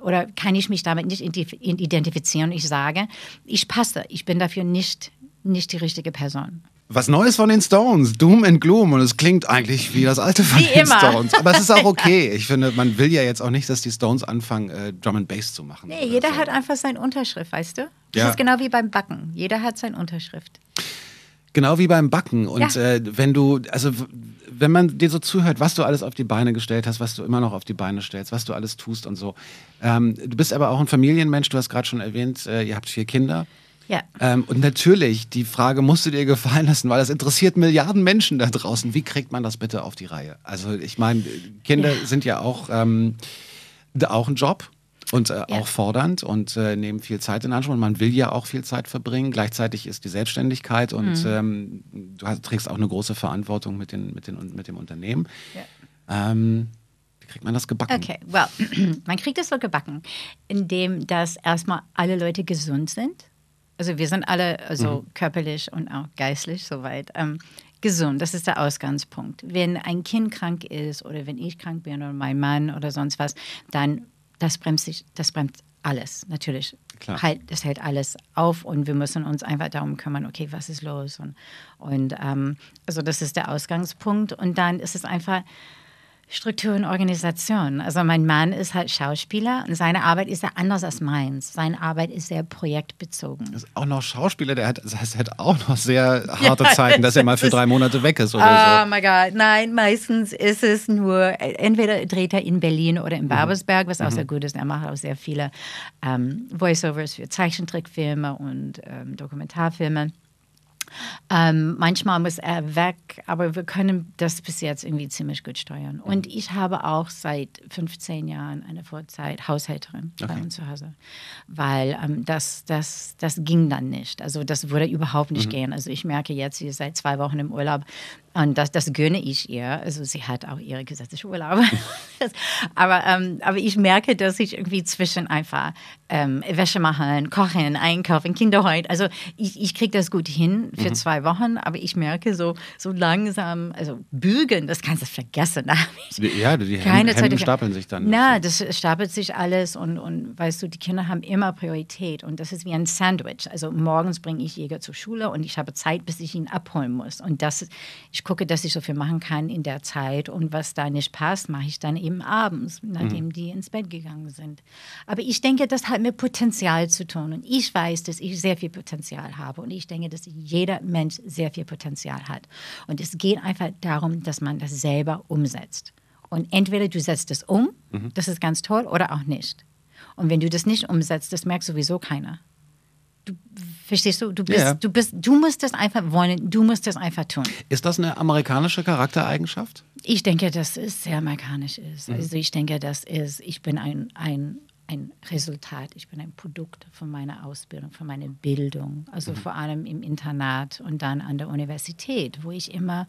oder kann ich mich damit nicht ident- identifizieren? Ich sage, ich passe, ich bin dafür nicht, nicht die richtige Person. Was Neues von den Stones, Doom and Gloom und es klingt eigentlich wie das alte von Wie den immer. Stones. Aber es ist auch okay. Ich finde, man will ja jetzt auch nicht, dass die Stones anfangen, äh, Drum and Bass zu machen. Nee, jeder so. hat einfach seine Unterschrift, weißt du? Das Ja. ist genau wie beim Backen. Jeder hat seine Unterschrift. Genau wie beim Backen. Und Ja. äh, wenn du, also wenn man dir so zuhört, was du alles auf die Beine gestellt hast, was du immer noch auf die Beine stellst, was du alles tust und so. Ähm, du bist aber auch ein Familienmensch, du hast gerade schon erwähnt, äh, ihr habt vier Kinder. Ja. Ähm, und natürlich, die Frage musst du dir gefallen lassen, weil das interessiert Milliarden Menschen da draußen. Wie kriegt man das bitte auf die Reihe? Also ich meine, Kinder sind ja auch, ähm, auch ein Job und äh, auch fordernd und äh, nehmen viel Zeit in Anspruch. Und man will ja auch viel Zeit verbringen. Gleichzeitig ist die Selbstständigkeit und ähm, du hast, trägst auch eine große Verantwortung mit, den, mit, den, mit dem Unternehmen. Ähm, wie kriegt man das gebacken? Okay, well, [CLEARS THROAT] man kriegt es so gebacken, indem dass erstmal alle Leute gesund sind. Also wir sind alle also körperlich und auch geistlich soweit ähm, gesund. Das ist der Ausgangspunkt. Wenn ein Kind krank ist oder wenn ich krank bin oder mein Mann oder sonst was, dann das bremst sich, das bremst alles natürlich. Klar. Halt, das hält alles auf und wir müssen uns einfach darum kümmern, okay, was ist los? Und, und ähm, also das ist der Ausgangspunkt. Und dann ist es einfach Struktur und Organisation. Also mein Mann ist halt Schauspieler und seine Arbeit ist ja anders als meins. Seine Arbeit ist sehr projektbezogen. Ist auch noch Schauspieler, der hat, das heißt, er hat auch noch sehr [LAUGHS] harte Zeiten, dass er mal für drei Monate weg ist oder Oh so. mein Gott, nein, meistens ist es nur, entweder dreht er in Berlin oder in Babelsberg, was auch sehr gut ist. Er macht auch sehr viele ähm, Voiceovers für Zeichentrickfilme und ähm, Dokumentarfilme. Ähm, manchmal muss er weg, aber wir können das bis jetzt irgendwie ziemlich gut steuern. Und ich habe auch seit 15 Jahren eine Vollzeit Haushälterin bei uns zu Hause, weil ähm, das, das, das ging dann nicht. Also das würde überhaupt nicht gehen. Also ich merke jetzt, sie ist seit zwei Wochen im Urlaub und das, das gönne ich ihr. Also sie hat auch ihre gesetzliche Urlaub. [LAUGHS] Aber, ähm, aber ich merke, dass ich irgendwie zwischen einfach ähm, Wäsche machen, kochen, einkaufen, Kinder heute. Also ich, ich kriege das gut hin für zwei Wochen, aber ich merke so, so langsam, also bügeln, das kannst du vergessen. Ja, die keine Hemden, Zeit stapeln sich dann. Na, das stapelt sich alles und, und weißt du, die Kinder haben immer Priorität und das ist wie ein Sandwich. Also morgens bringe ich Jäger zur Schule und ich habe Zeit, bis ich ihn abholen muss. Und das, ich gucke, dass ich so viel machen kann in der Zeit und was da nicht passt, mache ich dann eben abends, nachdem die ins Bett gegangen sind. Aber ich denke, das hat mit Potenzial zu tun und ich weiß, dass ich sehr viel Potenzial habe und ich denke, dass jeder Mensch sehr viel Potenzial hat. Und es geht einfach darum, dass man das selber umsetzt. Und entweder du setzt es um, das ist ganz toll, oder auch nicht. Und wenn du das nicht umsetzt, das merkt sowieso keiner. Du, verstehst du? Du, bist, Ja. du, bist, du musst das einfach wollen, du musst das einfach tun. Ist das eine amerikanische Charaktereigenschaft? Ich denke, dass es sehr amerikanisch ist. Also ich denke, das ist, ich bin ein, ein, ein Resultat, ich bin ein Produkt von meiner Ausbildung, von meiner Bildung. Also vor allem im Internat und dann an der Universität, wo ich immer,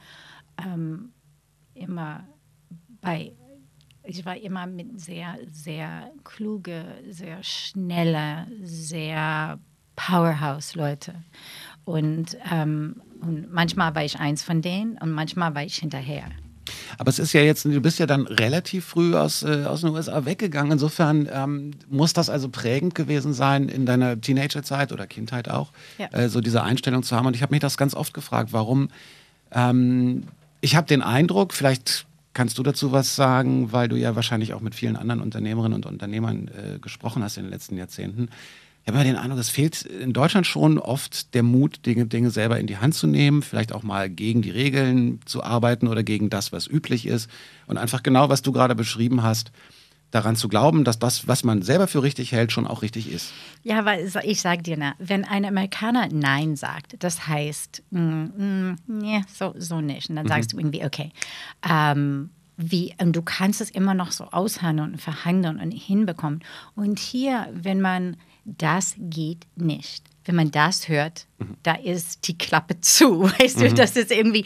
ähm, immer bei, ich war immer mit sehr, sehr kluge, sehr schnelle, sehr Powerhouse-Leute. Und, ähm, und manchmal war ich eins von denen und manchmal war ich hinterher. Aber es ist ja jetzt, du bist ja dann relativ früh aus, äh, aus den USA weggegangen. Insofern ähm, muss das also prägend gewesen sein in deiner Teenagerzeit oder Kindheit auch, Ja. äh, so diese Einstellung zu haben. Und ich habe mich das ganz oft gefragt, warum. Ähm, ich habe den Eindruck, vielleicht kannst du dazu was sagen, weil du ja wahrscheinlich auch mit vielen anderen Unternehmerinnen und Unternehmern äh, gesprochen hast in den letzten Jahrzehnten. Ich habe immer den Eindruck, es fehlt in Deutschland schon oft der Mut, Dinge, Dinge selber in die Hand zu nehmen, vielleicht auch mal gegen die Regeln zu arbeiten oder gegen das, was üblich ist. Und einfach genau, was du gerade beschrieben hast, daran zu glauben, dass das, was man selber für richtig hält, schon auch richtig ist. Ja, weil ich sage dir, na, wenn ein Amerikaner Nein sagt, das heißt, mm, mm, nee, so, so nicht. Und dann sagst du irgendwie, okay, ähm, wie, und du kannst es immer noch so aushandeln und verhandeln und hinbekommen. Und hier, wenn man, das geht nicht. Wenn man das hört, da ist die Klappe zu. [LAUGHS] Weißt du, das ist irgendwie,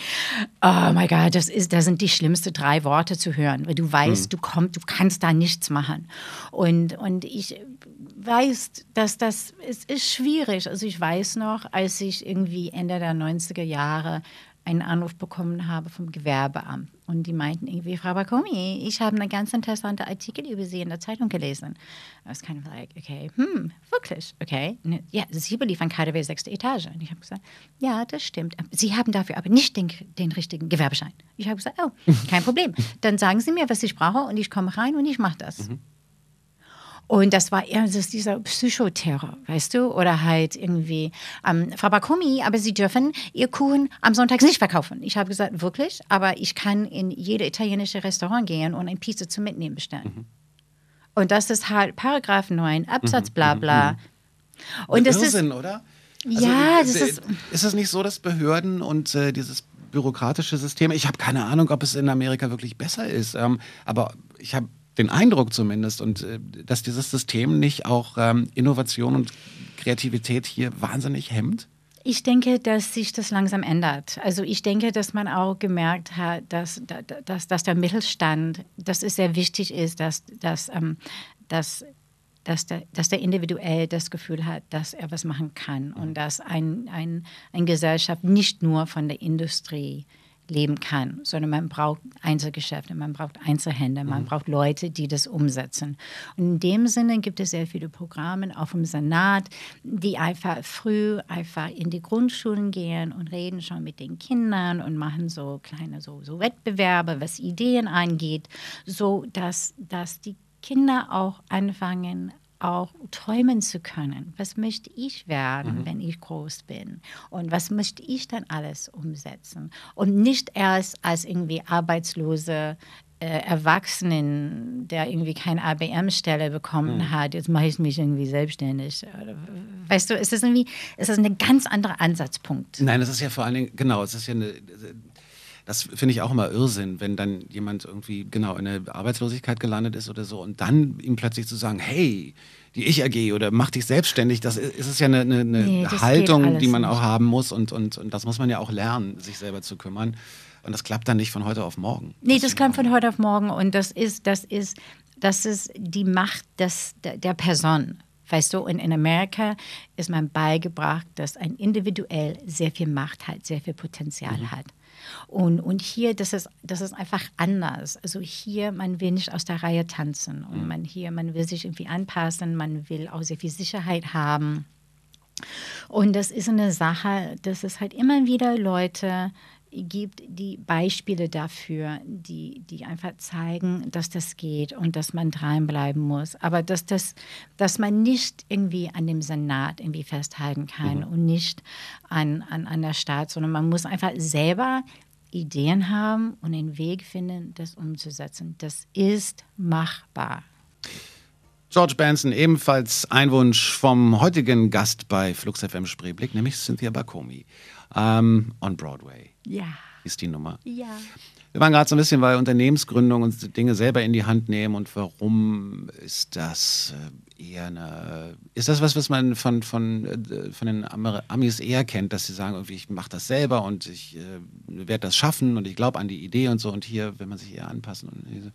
oh mein Gott, das, ist, das sind die schlimmsten drei Worte zu hören, weil du weißt, du, komm, du kannst da nichts machen. Und, und ich weiß, dass das es ist schwierig. Also ich weiß noch, als ich irgendwie Ende der 90er Jahre einen Anruf bekommen habe vom Gewerbeamt. Und die meinten irgendwie, Frau Bakomi, ich habe einen ganz interessanten Artikel über Sie in der Zeitung gelesen. I was kind of like, okay, hm, wirklich, okay. Und, Ja, Sie beliefern KDW sechste Etage. Und ich habe gesagt, ja, das stimmt. Sie haben dafür aber nicht den, den richtigen Gewerbeschein. Ich habe gesagt, oh, kein Problem. [LAUGHS] Dann sagen Sie mir, was ich brauche und ich komme rein und ich mache das. Und das war eher das ist dieser Psychoterror, weißt du? Oder halt irgendwie, ähm, Frau Bakomi, aber Sie dürfen Ihr Kuchen am Sonntag nicht verkaufen. Ich habe gesagt, wirklich? Aber ich kann in jede italienische Restaurant gehen und ein Pizza zum Mitnehmen bestellen. Und das ist halt Paragraph 9, Absatz bla bla. Und das ist, Irrsinn, oder? Ja, das äh, ist- Ist es nicht so, dass Behörden und äh, dieses bürokratische System, ich habe keine Ahnung, ob es in Amerika wirklich besser ist, ähm, aber ich habe den Eindruck zumindest, und äh, dass dieses System nicht auch ähm, Innovation und Kreativität hier wahnsinnig hemmt. Ich denke, dass sich das langsam ändert. Also ich denke, dass man auch gemerkt hat, dass, dass, dass der Mittelstand, dass es sehr wichtig ist, dass, dass, ähm, dass, dass, der, dass der individuell das Gefühl hat, dass er was machen kann und dass ein, ein, eine Gesellschaft nicht nur von der Industrie leben kann, sondern man braucht Einzelgeschäfte, man braucht Einzelhände, man braucht Leute, die das umsetzen. Und in dem Sinne gibt es sehr viele Programme, auch im Senat, die einfach früh einfach in die Grundschulen gehen und reden schon mit den Kindern und machen so kleine so, so Wettbewerbe, was Ideen angeht, so dass, dass die Kinder auch anfangen, auch träumen zu können. Was möchte ich werden, wenn ich groß bin? Und was möchte ich dann alles umsetzen? Und nicht erst als irgendwie arbeitslose äh, Erwachsenen, der irgendwie keine ABM-Stelle bekommen hat, jetzt mache ich mich irgendwie selbstständig. Weißt du, ist irgendwie, es ist ein ganz anderer Ansatzpunkt. Nein, das ist ja vor allen Dingen, genau, es ist ja eine. Das finde ich auch immer Irrsinn, wenn dann jemand irgendwie genau in der Arbeitslosigkeit gelandet ist oder so und dann ihm plötzlich zu sagen, hey, die Ich-AG oder mach dich selbstständig, das ist, ist ja eine, eine, eine Nee, Haltung, die man nicht. auch haben muss und, und, und das muss man ja auch lernen, sich selber zu kümmern. Und das klappt dann nicht von heute auf morgen. Nee, das kam von heute auf morgen und das ist, das ist, das ist die Macht des, der, Person. Weißt du, und in Amerika ist man beigebracht, dass ein individuell sehr viel Macht hat, sehr viel Potenzial hat. Und, und hier, das ist, das ist einfach anders. Also hier, man will nicht aus der Reihe tanzen. Und man hier, man will sich irgendwie anpassen, man will auch sehr viel Sicherheit haben. Und das ist eine Sache, dass es halt immer wieder Leute gibt, die Beispiele dafür, die, die einfach zeigen, dass das geht und dass man dranbleiben muss. Aber dass, das, dass man nicht irgendwie an dem Senat irgendwie festhalten kann und nicht an, an, an der Staat, sondern man muss einfach selber Ideen haben und einen Weg finden, das umzusetzen. Das ist machbar. George Benson, ebenfalls ein Wunsch vom heutigen Gast bei Flux FM Spreeblick, nämlich Cynthia Bakomi. Ähm, on Broadway Ja. ist die Nummer. Ja. Wir waren gerade so ein bisschen bei Unternehmensgründung und Dinge selber in die Hand nehmen und warum ist das äh, eher eine, ist das was, was man von, von, äh, von den Amis eher kennt, dass sie sagen, irgendwie, ich mache das selber und ich äh, werde das schaffen und ich glaube an die Idee und so und hier will man sich eher anpassen und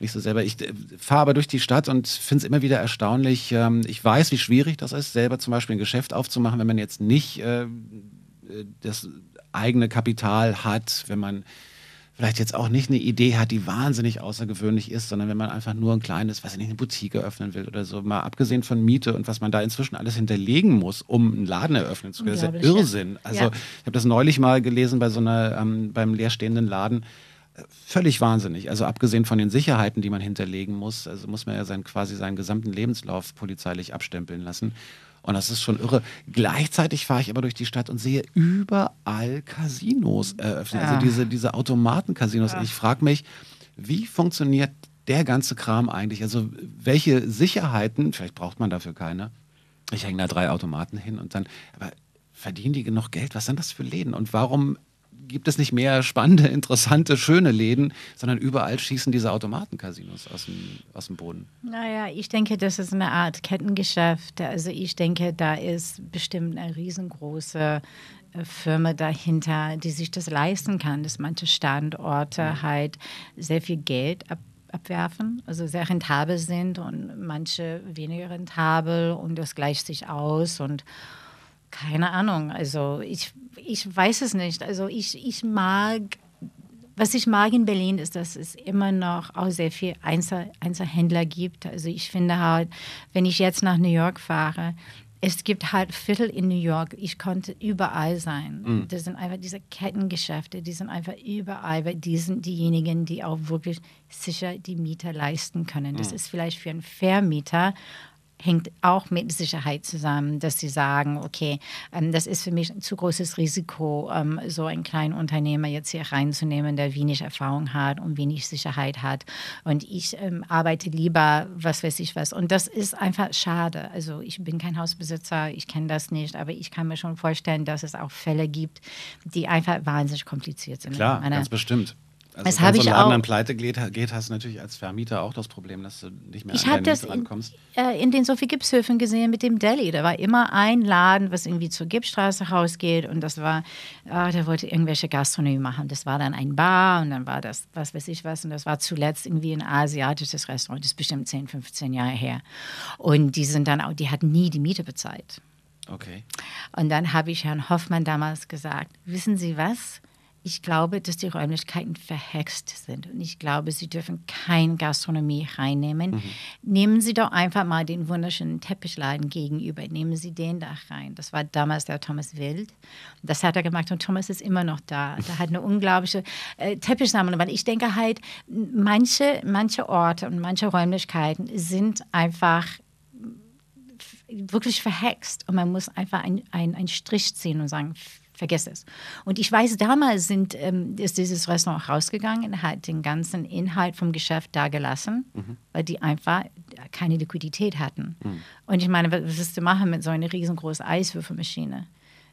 nicht so- selber. Ich äh, fahre aber durch die Stadt und finde es immer wieder erstaunlich. Ähm, ich weiß, wie schwierig das ist, selber zum Beispiel ein Geschäft aufzumachen, wenn man jetzt nicht äh, das eigene Kapital hat, wenn man vielleicht jetzt auch nicht eine Idee hat, die wahnsinnig außergewöhnlich ist, sondern wenn man einfach nur ein kleines, weiß ich nicht, eine Boutique eröffnen will oder so, mal abgesehen von Miete und was man da inzwischen alles hinterlegen muss, um einen Laden eröffnen zu können, das ist ja. Irrsinn. Also Ja. ich habe das neulich mal gelesen bei so einer, ähm, beim leerstehenden Laden. Äh, Völlig wahnsinnig. Also abgesehen von den Sicherheiten, die man hinterlegen muss, also muss man ja sein, quasi seinen gesamten Lebenslauf polizeilich abstempeln lassen. Und das ist schon irre. Gleichzeitig fahre ich aber durch die Stadt und sehe überall Casinos eröffnet. Also Ja. diese, diese Automaten-Casinos. Und ich frage mich, wie funktioniert der ganze Kram eigentlich? Also welche Sicherheiten, vielleicht braucht man dafür keine. Ich hänge da drei Automaten hin und dann, aber verdienen die genug Geld? Was sind das für Läden? Und warum gibt es nicht mehr spannende, [LAUGHS] interessante, schöne Läden, sondern überall schießen diese Automaten-Casinos aus dem, aus dem Boden? Naja, ich denke, das ist eine Art Kettengeschäft. Also ich denke, da ist bestimmt eine riesengroße äh, Firma dahinter, die sich das leisten kann, dass manche Standorte halt sehr viel Geld ab abwerfen, also sehr rentabel sind und manche weniger rentabel und das gleicht sich aus und keine Ahnung, also ich, ich weiß es nicht. Also ich, ich mag was ich mag in Berlin ist, dass es immer noch auch sehr viel Einzel Einzelhändler gibt. Also ich finde halt, wenn ich jetzt nach New York fahre, es gibt halt Viertel in New York, ich konnte überall sein. Das sind einfach diese Kettengeschäfte, die sind einfach überall, weil die sind diejenigen, die auch wirklich sicher die Mieter leisten können. Das ist vielleicht für einen Vermieter hängt auch mit Sicherheit zusammen, dass sie sagen, okay, ähm, das ist für mich ein zu großes Risiko, ähm, so einen kleinen Unternehmer jetzt hier reinzunehmen, der wenig Erfahrung hat und wenig Sicherheit hat. Und ich ähm, arbeite lieber, was weiß ich was. Und das ist einfach schade. Also ich bin kein Hausbesitzer, ich kenne das nicht, aber ich kann mir schon vorstellen, dass es auch Fälle gibt, die einfach wahnsinnig kompliziert sind. Klar, ganz bestimmt. Also Das wenn habe ich Laden auch. dann pleite geht, geht, hast du natürlich als Vermieter auch das Problem, dass du nicht mehr Ich an habe das Miete in, rankommst. äh, in den Sophie Gipshöfen gesehen mit dem Deli. Da war immer ein Laden, was irgendwie zur Gipsstraße rausgeht und das war, ah, der wollte irgendwelche Gastronomie machen. Das war dann ein Bar und dann war das, was weiß ich was, und das war zuletzt irgendwie ein asiatisches Restaurant. Das ist bestimmt 10, 15 Jahre her. Und die sind dann auch, die hatten nie die Miete bezahlt. Okay. Und dann habe ich Herrn Hoffmann damals gesagt, wissen Sie was? Ich glaube, dass die Räumlichkeiten verhext sind und ich glaube, Sie dürfen keine Gastronomie reinnehmen. Mhm. Nehmen Sie doch einfach mal den wunderschönen Teppichladen gegenüber, nehmen Sie den da rein. Das war damals der Thomas Wild. Das hat er gemacht und Thomas ist immer noch da. Der hat eine unglaubliche äh, Teppichsammlung, weil ich denke halt, manche, manche Orte und manche Räumlichkeiten sind einfach wirklich verhext und man muss einfach einen ein Strich ziehen und sagen, vergiss es. Und ich weiß, damals sind, ähm, ist dieses Restaurant rausgegangen, hat den ganzen Inhalt vom Geschäft da gelassen, mhm. weil die einfach keine Liquidität hatten. Mhm. Und ich meine, was willst du machen mit so einer riesengroßen Eiswürfelmaschine?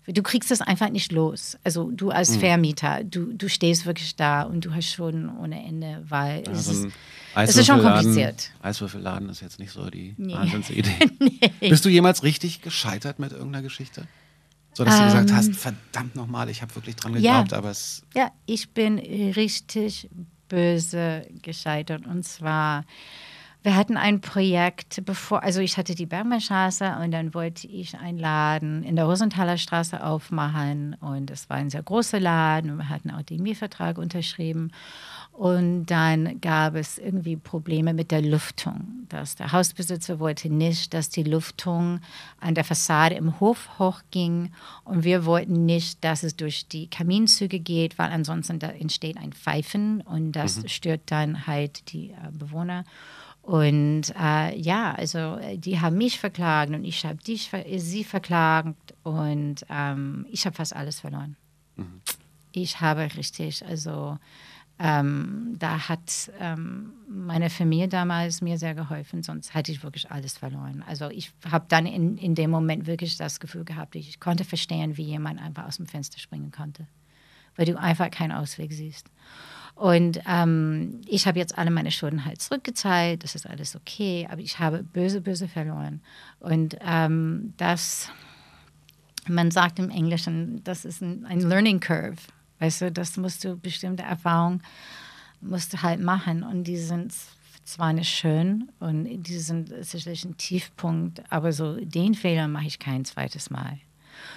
Du kriegst das einfach nicht los. Also du als mhm. Vermieter, du, du stehst wirklich da und du hast schon ohne Ende, weil ja, es, ist, es ist schon kompliziert. Eiswürfelladen ist jetzt nicht so die nee. Wahnsinnsidee. [LAUGHS] nee. Bist du jemals richtig gescheitert mit irgendeiner Geschichte? So dass ähm, du gesagt hast, ähm, verdammt nochmal, ich habe wirklich dran geglaubt, ja, aber es. Ja, ich bin richtig böse gescheitert. Und zwar, wir hatten ein Projekt, bevor, also ich hatte die Bergmannstraße und dann wollte ich einen Laden in der Rosenthaler Straße aufmachen. Und es war ein sehr großer Laden und wir hatten auch den Mietvertrag unterschrieben. Und dann gab es irgendwie Probleme mit der Lüftung. Dass der Hausbesitzer wollte nicht, dass die Lüftung an der Fassade im Hof hochging. Und wir wollten nicht, dass es durch die Kaminzüge geht, weil ansonsten da entsteht ein Pfeifen und das mhm. stört dann halt die äh, Bewohner. Und äh, ja, also äh, die haben mich verklagt und ich habe sie verklagt und ähm, ich habe fast alles verloren. Mhm. Ich habe richtig, also ähm, da hat ähm, meine Familie damals mir sehr geholfen, sonst hätte ich wirklich alles verloren. Also ich habe dann in, in dem Moment wirklich das Gefühl gehabt, ich konnte verstehen, wie jemand einfach aus dem Fenster springen konnte, weil du einfach keinen Ausweg siehst. Und ähm, ich habe jetzt alle meine Schulden halt zurückgezahlt, das ist alles okay, aber ich habe böse, böse verloren. Und ähm, das, man sagt im Englischen, das ist ein, ein Learning Curve. Weißt du, das musst du bestimmte Erfahrungen musst du halt machen und die sind zwar nicht schön und die sind sicherlich ein Tiefpunkt, aber so den Fehler mache ich kein zweites Mal.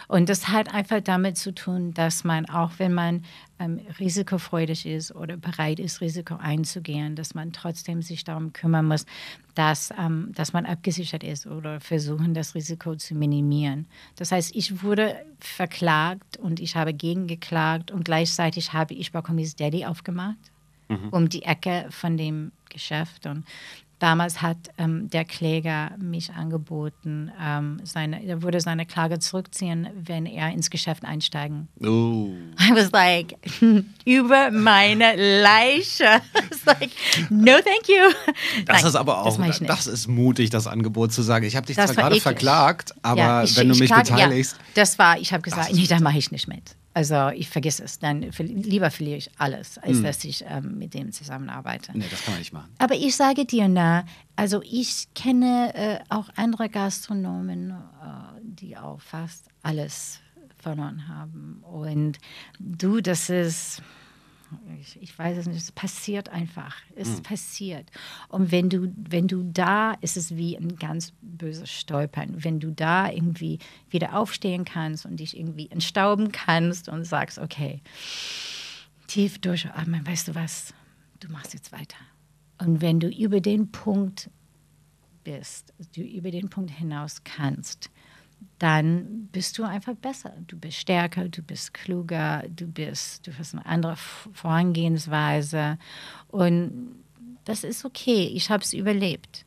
Und das hat einfach damit zu tun, dass man, auch wenn man ähm, risikofreudig ist oder bereit ist, Risiko einzugehen, dass man trotzdem sich darum kümmern muss, dass, ähm, dass man abgesichert ist oder versuchen, das Risiko zu minimieren. Das heißt, ich wurde verklagt und ich habe gegengeklagt und gleichzeitig habe ich Bakomis Daddy aufgemacht. Mhm. um die Ecke von dem Geschäft. Und Damals hat ähm, der Kläger mich angeboten, ähm, seine, er würde seine Klage zurückziehen, wenn er ins Geschäft einsteigen. Oh. I was like, [LAUGHS] über meine Leiche. [LAUGHS] I was like, no thank you. Das Nein, ist aber auch, das, das, ist mutig, das Angebot zu sagen. Ich habe dich das zwar gerade verklagt, aber ja, ich, wenn du mich klage, beteiligst. Ja, das war, ich habe gesagt, nee, da mache ich nicht mit. Also ich vergesse es, dann lieber verliere ich alles, als hm. dass ich ähm, mit dem zusammenarbeite. Nee, das kann man nicht machen. Aber ich sage dir, na, also ich kenne äh, auch andere Gastronomen, äh, die auch fast alles verloren haben. Und du, das ist ich, ich, weiß es nicht, es passiert einfach. Es mhm. passiert. Und wenn du, wenn du da, ist es wie ein ganz böses Stolpern. Wenn du da irgendwie wieder aufstehen kannst und dich irgendwie entstauben kannst und sagst, okay, tief durchatmen, weißt du was, du machst jetzt weiter. Und wenn du über den Punkt bist, du über den Punkt hinaus kannst, dann bist du einfach besser. Du bist stärker, du bist kluger, du bist, du hast eine andere Vorangehensweise und das ist okay. Ich habe es überlebt.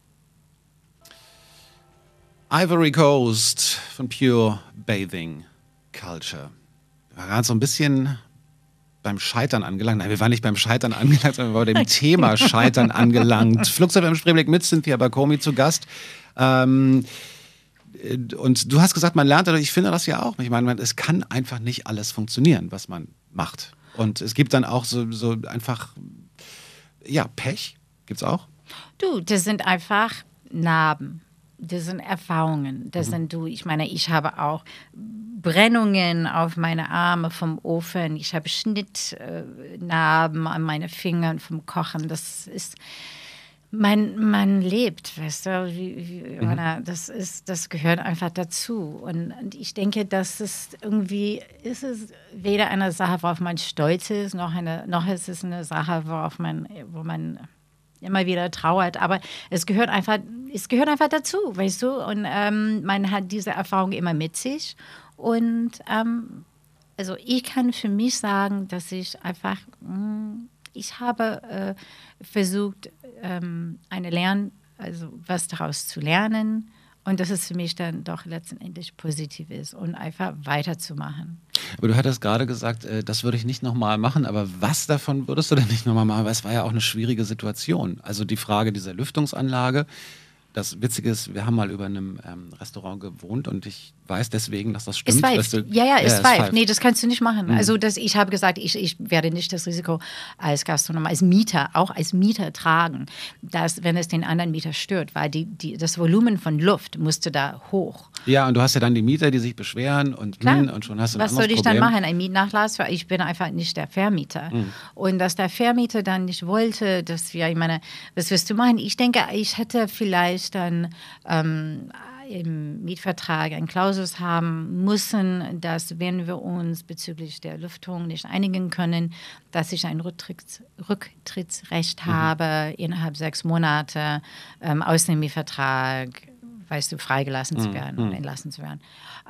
Ivory Coast von Pure Bathing Culture. Wir waren gerade so ein bisschen beim Scheitern angelangt. Nein, wir waren nicht beim Scheitern angelangt, sondern wir waren bei dem Thema Scheitern angelangt. [LAUGHS] Flugzeug im Spreeblick mit Cynthia Bakomi zu Gast. Ähm, und du hast gesagt, man lernt dadurch, ich finde das ja auch. Ich meine, es kann einfach nicht alles funktionieren, was man macht. Und es gibt dann auch so, so einfach, ja, Pech gibt es auch. Du, das sind einfach Narben. Das sind Erfahrungen. Das mhm. sind du, ich meine, ich habe auch Brennungen auf meine Arme vom Ofen. Ich habe Schnittnarben an meine Fingern vom Kochen. Das ist, man, man lebt, weißt du, wie, wie, Mhm. das ist, das gehört einfach dazu. Und, und ich denke, dass es irgendwie ist es weder eine Sache, worauf man stolz ist, noch eine, noch ist es eine Sache, worauf man, wo man immer wieder trauert. Aber es gehört einfach, es gehört einfach dazu, weißt du. Und ähm, man hat diese Erfahrung immer mit sich. Und ähm, also ich kann für mich sagen, dass ich einfach, mh, ich habe äh, versucht, ähm, eine Lern, also was daraus zu lernen und dass es für mich dann doch letztendlich positiv ist und einfach weiterzumachen. Aber du hattest gerade gesagt, äh, das würde ich nicht nochmal machen, aber was davon würdest du denn nicht nochmal machen? Weil es war ja auch eine schwierige Situation. Also die Frage dieser Lüftungsanlage. Das Witzige ist, wir haben mal über einem ähm, Restaurant gewohnt und ich weiß deswegen, dass das stimmt. Ist pfeift. du- Ja, ja, ist es pfeift. Nee, das kannst du nicht machen. Mhm. Also das, ich habe gesagt, ich, ich werde nicht das Risiko als Gastronom, als Mieter, auch als Mieter tragen, dass, wenn es den anderen Mieter stört, weil die, die, das Volumen von Luft musste da hoch. Ja, und du hast ja dann die Mieter, die sich beschweren und, Klar. hm, und schon hast du Was soll ich dann Problem. machen? Ein Mietnachlass? Weil Ich bin einfach nicht der Vermieter. Mhm. Und dass der Vermieter dann nicht wollte, dass wir, ich meine, was wirst du machen? Ich denke, ich hätte vielleicht dann ähm, im Mietvertrag ein Klausus haben müssen, dass wenn wir uns bezüglich der Lüftung nicht einigen können, dass ich ein Rücktritts Rücktrittsrecht habe innerhalb sechs Monate ähm, aus dem Mietvertrag weißt du, freigelassen zu werden und entlassen zu werden.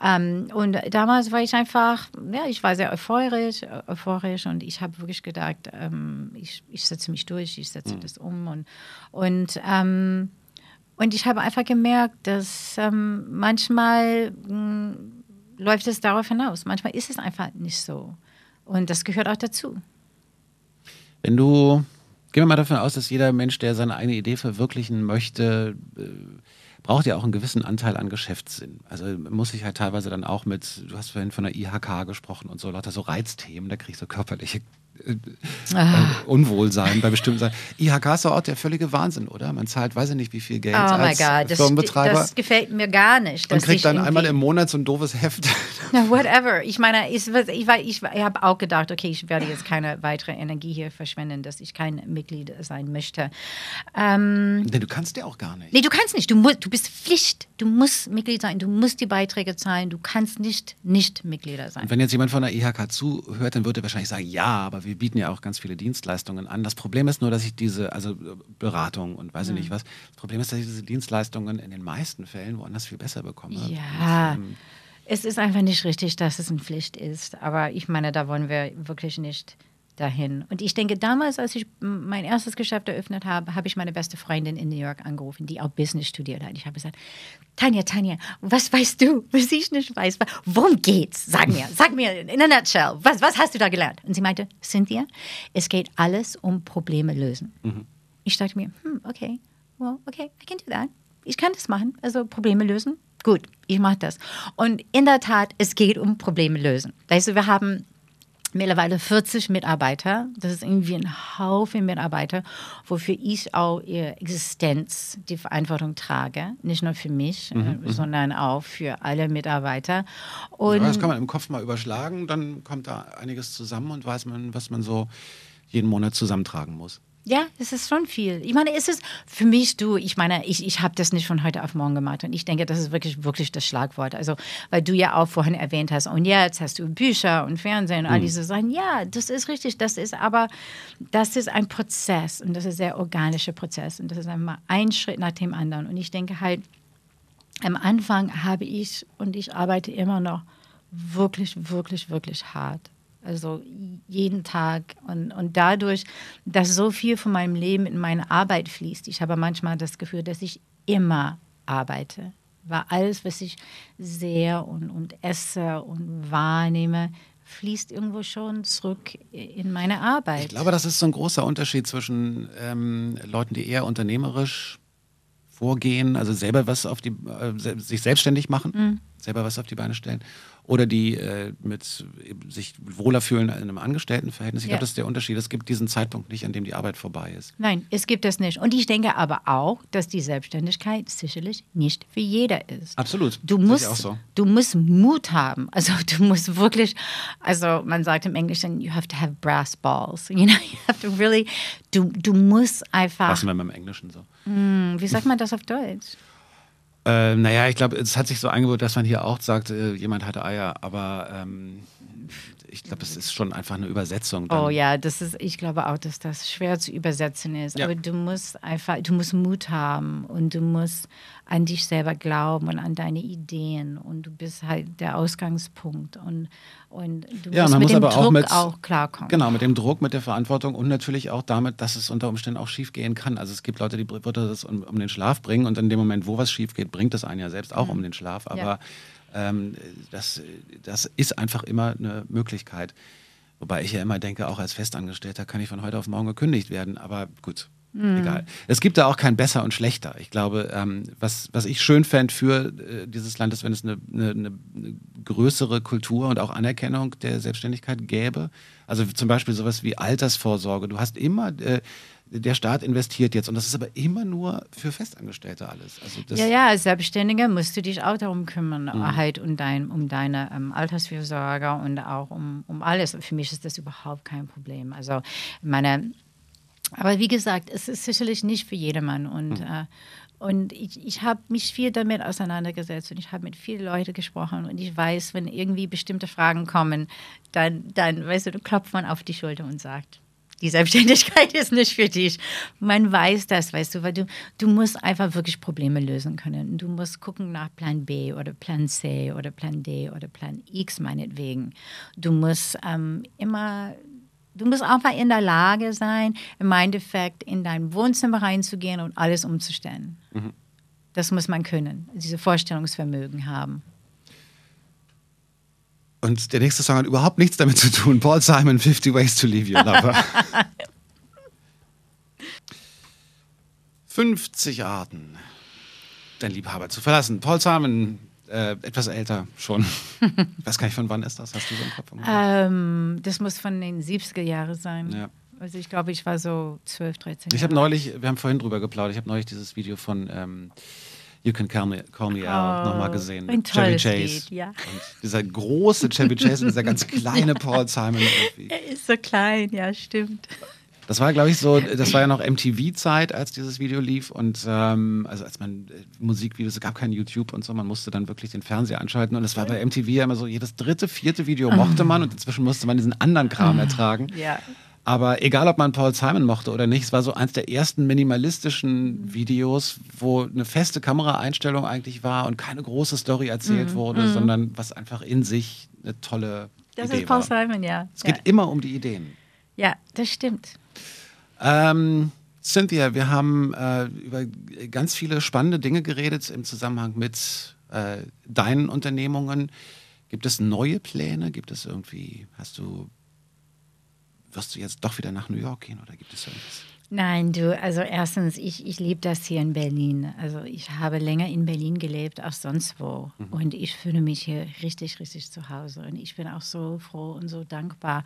Ähm, und damals war ich einfach, ja, ich war sehr euphorisch, euphorisch und ich habe wirklich gedacht, ähm, ich, ich setze mich durch, ich setze das um und, und, ähm, und ich habe einfach gemerkt, dass ähm, manchmal mh, läuft es darauf hinaus, manchmal ist es einfach nicht so. Und das gehört auch dazu. Wenn du, gehen wir mal davon aus, dass jeder Mensch, der seine eigene Idee verwirklichen möchte, äh, braucht ja auch einen gewissen Anteil an Geschäftssinn. Also muss ich halt teilweise dann auch mit, du hast vorhin von der IHK gesprochen und so, lauter so Reizthemen, da kriege ich so körperliche äh, Ah. äh, Unwohlsein bei bestimmten Sachen. IHK ist doch auch der völlige Wahnsinn, oder? Man zahlt, weiß ich nicht, wie viel Geld Oh als das, Firmenbetreiber das gefällt mir gar nicht. und kriegt dann einmal im Monat so ein doofes Heft. [LAUGHS] Na, whatever. Ich meine, ich, ich, ich, ich, habe auch gedacht, okay, ich werde jetzt keine weitere Energie hier verschwenden, dass ich kein Mitglied sein möchte. Ähm, Denn du kannst ja auch gar nicht. nee, du kannst nicht. Du, musst, du bist Pflicht. Du musst Mitglied sein. Du musst die Beiträge zahlen. Du kannst nicht nicht Mitglieder sein. Und wenn jetzt jemand von der IHK zuhört, dann würde er wahrscheinlich sagen, ja, aber wir bieten ja auch ganz viele Dienstleistungen an. Das Problem ist nur, dass ich diese, also Beratung und weiß ich Hm. nicht was, das Problem ist, dass ich diese Dienstleistungen in den meisten Fällen woanders viel besser bekomme. Ja. Ähm, Es ist einfach nicht richtig, dass es eine Pflicht ist. Aber ich meine, da wollen wir wirklich nicht dahin. Und ich denke, damals, als ich mein erstes Geschäft eröffnet habe, habe ich meine beste Freundin in New York angerufen, die auch Business studiert hat. Ich habe gesagt, Tanja, Tanja, was weißt du, [LAUGHS] was ich nicht weiß? Worum geht's? Sag mir, sag mir in a nutshell, was, was hast du da gelernt? Und sie meinte, Cynthia, es geht alles um Probleme lösen. Ich dachte mir, hm, okay, well, okay, I can do that. Ich kann das machen, also Probleme lösen. Gut, ich mache das. Und in der Tat, es geht um Probleme lösen. Weißt du, wir haben mittlerweile 40 Mitarbeiter. Das ist irgendwie ein Haufen Mitarbeiter, wofür ich auch ihre Existenz die Verantwortung trage. Nicht nur für mich, äh, sondern auch für alle Mitarbeiter. Und ja, das kann man im Kopf mal überschlagen, dann kommt da einiges zusammen und weiß man, was man so jeden Monat zusammentragen muss. Ja, es ist schon viel. Ich meine, es ist für mich, du, ich meine, ich, ich habe das nicht von heute auf morgen gemacht und ich denke, das ist wirklich, wirklich das Schlagwort. Also, weil du ja auch vorhin erwähnt hast, und jetzt hast du Bücher und Fernsehen und all diese Sachen. Ja, das ist richtig, das ist aber, das ist ein Prozess und das ist ein sehr organischer Prozess und das ist einmal ein Schritt nach dem anderen. Und ich denke halt, am Anfang habe ich und ich arbeite immer noch wirklich, wirklich, wirklich hart. Also jeden Tag. Und, und dadurch, dass so viel von meinem Leben in meine Arbeit fließt, ich habe manchmal das Gefühl, dass ich immer arbeite. Weil alles, was ich sehe und, und esse und wahrnehme, fließt irgendwo schon zurück in meine Arbeit. Ich glaube, das ist so ein großer Unterschied zwischen ähm, Leuten, die eher unternehmerisch vorgehen, also selber was auf die, äh, sich selbstständig machen selber was auf die Beine stellen oder die äh, mit sich wohler fühlen in einem Angestelltenverhältnis. Ich Ja. glaube, das ist der Unterschied. Es gibt diesen Zeitpunkt nicht, an dem die Arbeit vorbei ist. Nein, es gibt es nicht. Und ich denke aber auch, dass die Selbstständigkeit sicherlich nicht für jeder ist. Absolut. Du musst, so. du musst Mut haben. Also du musst wirklich, also man sagt im Englischen, you have to have brass balls. You know, [LAUGHS] you have to really, du, du musst einfach, wir mal im Englischen so. wie sagt man das auf Deutsch? Äh, naja, ich glaube, es hat sich so angeboten, dass man hier auch sagt, äh, jemand hatte Eier, aber ähm, ich glaube, es ist schon einfach eine Übersetzung. Dann. Oh ja, das ist, ich glaube auch, dass das schwer zu übersetzen ist. Ja. Aber du musst einfach, du musst Mut haben und du musst an dich selber glauben und an deine Ideen und du bist halt der Ausgangspunkt und, und du Ja, musst man mit muss dem aber Druck auch mit auch klarkommen. Genau, mit dem Druck, mit der Verantwortung und natürlich auch damit, dass es unter Umständen auch schief gehen kann. Also es gibt Leute, die würde das um, um den Schlaf bringen und in dem Moment, wo was schief geht, bringt es einen ja selbst auch um den Schlaf. Aber ähm, das, das ist einfach immer eine Möglichkeit. Wobei ich ja immer denke, auch als Festangestellter kann ich von heute auf morgen gekündigt werden. Aber gut, egal. Es gibt da auch kein besser und schlechter. Ich glaube, ähm, was, was ich schön fände für äh, dieses Land ist, wenn es eine, eine, eine größere Kultur und auch Anerkennung der Selbstständigkeit gäbe. Also zum Beispiel sowas wie Altersvorsorge. Du hast immer, äh, der Staat investiert jetzt und das ist aber immer nur für Festangestellte alles. Also Ja, ja, als Selbstständiger musst du dich auch darum kümmern, Mhm. halt um, dein, um deine ähm, Altersfürsorge und auch um, um alles. Für mich ist das überhaupt kein Problem. Also meine, aber wie gesagt, es ist sicherlich nicht für jedermann und äh, und ich, ich habe mich viel damit auseinandergesetzt und ich habe mit vielen Leuten gesprochen und ich weiß, wenn irgendwie bestimmte Fragen kommen, dann, dann weißt du klopft man auf die Schulter und sagt, die Selbstständigkeit [LAUGHS] ist nicht für dich. Man weiß das, weißt du, weil du, du musst einfach wirklich Probleme lösen können. Du musst gucken nach Plan B oder Plan C oder Plan D oder Plan X meinetwegen. Du musst ähm, immer, du musst einfach in der Lage sein, im Endeffekt in dein Wohnzimmer reinzugehen und alles umzustellen. Das muss man können, diese Vorstellungsvermögen haben. Und der nächste Song hat überhaupt nichts damit zu tun. Paul Simon, 50 Ways to Leave Your Lover. 50 Arten, dein Liebhaber zu verlassen. Paul Simon, äh, etwas älter schon. Ich [LAUGHS] weiß gar nicht, von wann ist das? Hast du so im Kopf? Ähm, das muss von den 70er Jahren sein. Ja. Also ich glaube, ich war so 12, 13 Ich habe neulich, wir haben vorhin drüber geplaudert, ich habe neulich dieses Video von ähm, You Can Call Me, Call Me Out nochmal gesehen. Oh, ein Chevy Chase. Lied, ja. Und dieser große Chevy Chase und dieser ganz kleine [LAUGHS] Paul Simon irgendwie. Er ist so klein, ja, stimmt. Das war, glaube ich, so, das war ja noch MTV-Zeit, als dieses Video lief. Und ähm, also als man äh, Musikvideos, es gab kein YouTube und so, man musste dann wirklich den Fernseher anschalten. Und es war bei MTV ja immer so, jedes dritte, vierte Video mochte man und inzwischen musste man diesen anderen Kram ertragen. Ja. Aber egal, ob man Paul Simon mochte oder nicht, es war so eins der ersten minimalistischen Videos, wo eine feste Kameraeinstellung eigentlich war und keine große Story erzählt wurde, sondern was einfach in sich eine tolle Das Idee ist Paul war. Simon, ja. Es ja. geht immer um die Ideen. ja, das stimmt. Ähm, Cynthia, wir haben äh, über ganz viele spannende Dinge geredet im Zusammenhang mit äh, deinen Unternehmungen. Gibt es neue Pläne? Gibt es irgendwie, hast du, wirst du jetzt doch wieder nach New York gehen oder gibt es irgendwas? Nein, du, also erstens, ich, ich liebe das hier in Berlin. Also ich habe länger in Berlin gelebt als sonst wo. Und ich fühle mich hier richtig, richtig zu Hause. Und ich bin auch so froh und so dankbar,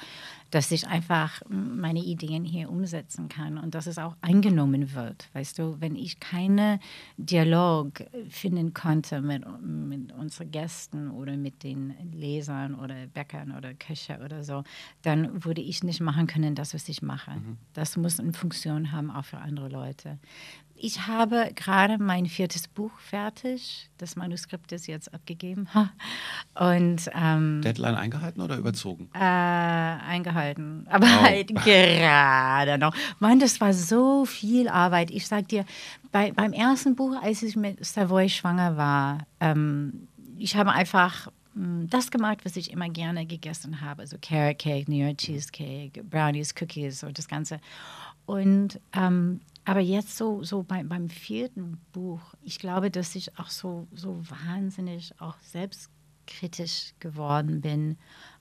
dass ich einfach meine Ideen hier umsetzen kann und dass es auch angenommen wird. Weißt du, wenn ich keine Dialog finden konnte mit, mit unseren Gästen oder mit den Lesern oder Bäckern oder Köcher oder so, dann würde ich nicht machen können, das, was ich mache. Das muss eine Funktion haben, auch für andere Leute. Ich habe gerade mein viertes Buch fertig. Das Manuskript ist jetzt abgegeben. Und ähm, Deadline eingehalten oder überzogen? äh, eingehalten. Aber Oh. halt gerade noch. Mann, das war so viel Arbeit. Ich sag dir, bei, beim ersten Buch, als ich mit Savoy schwanger war, ähm, ich habe einfach mh, das gemacht, was ich immer gerne gegessen habe. Also Carrot Cake, New York Cheesecake, Brownies, Cookies und das Ganze. Und ähm, aber jetzt so, so bei, beim vierten Buch, ich glaube, dass ich auch so, so wahnsinnig auch selbstkritisch geworden bin,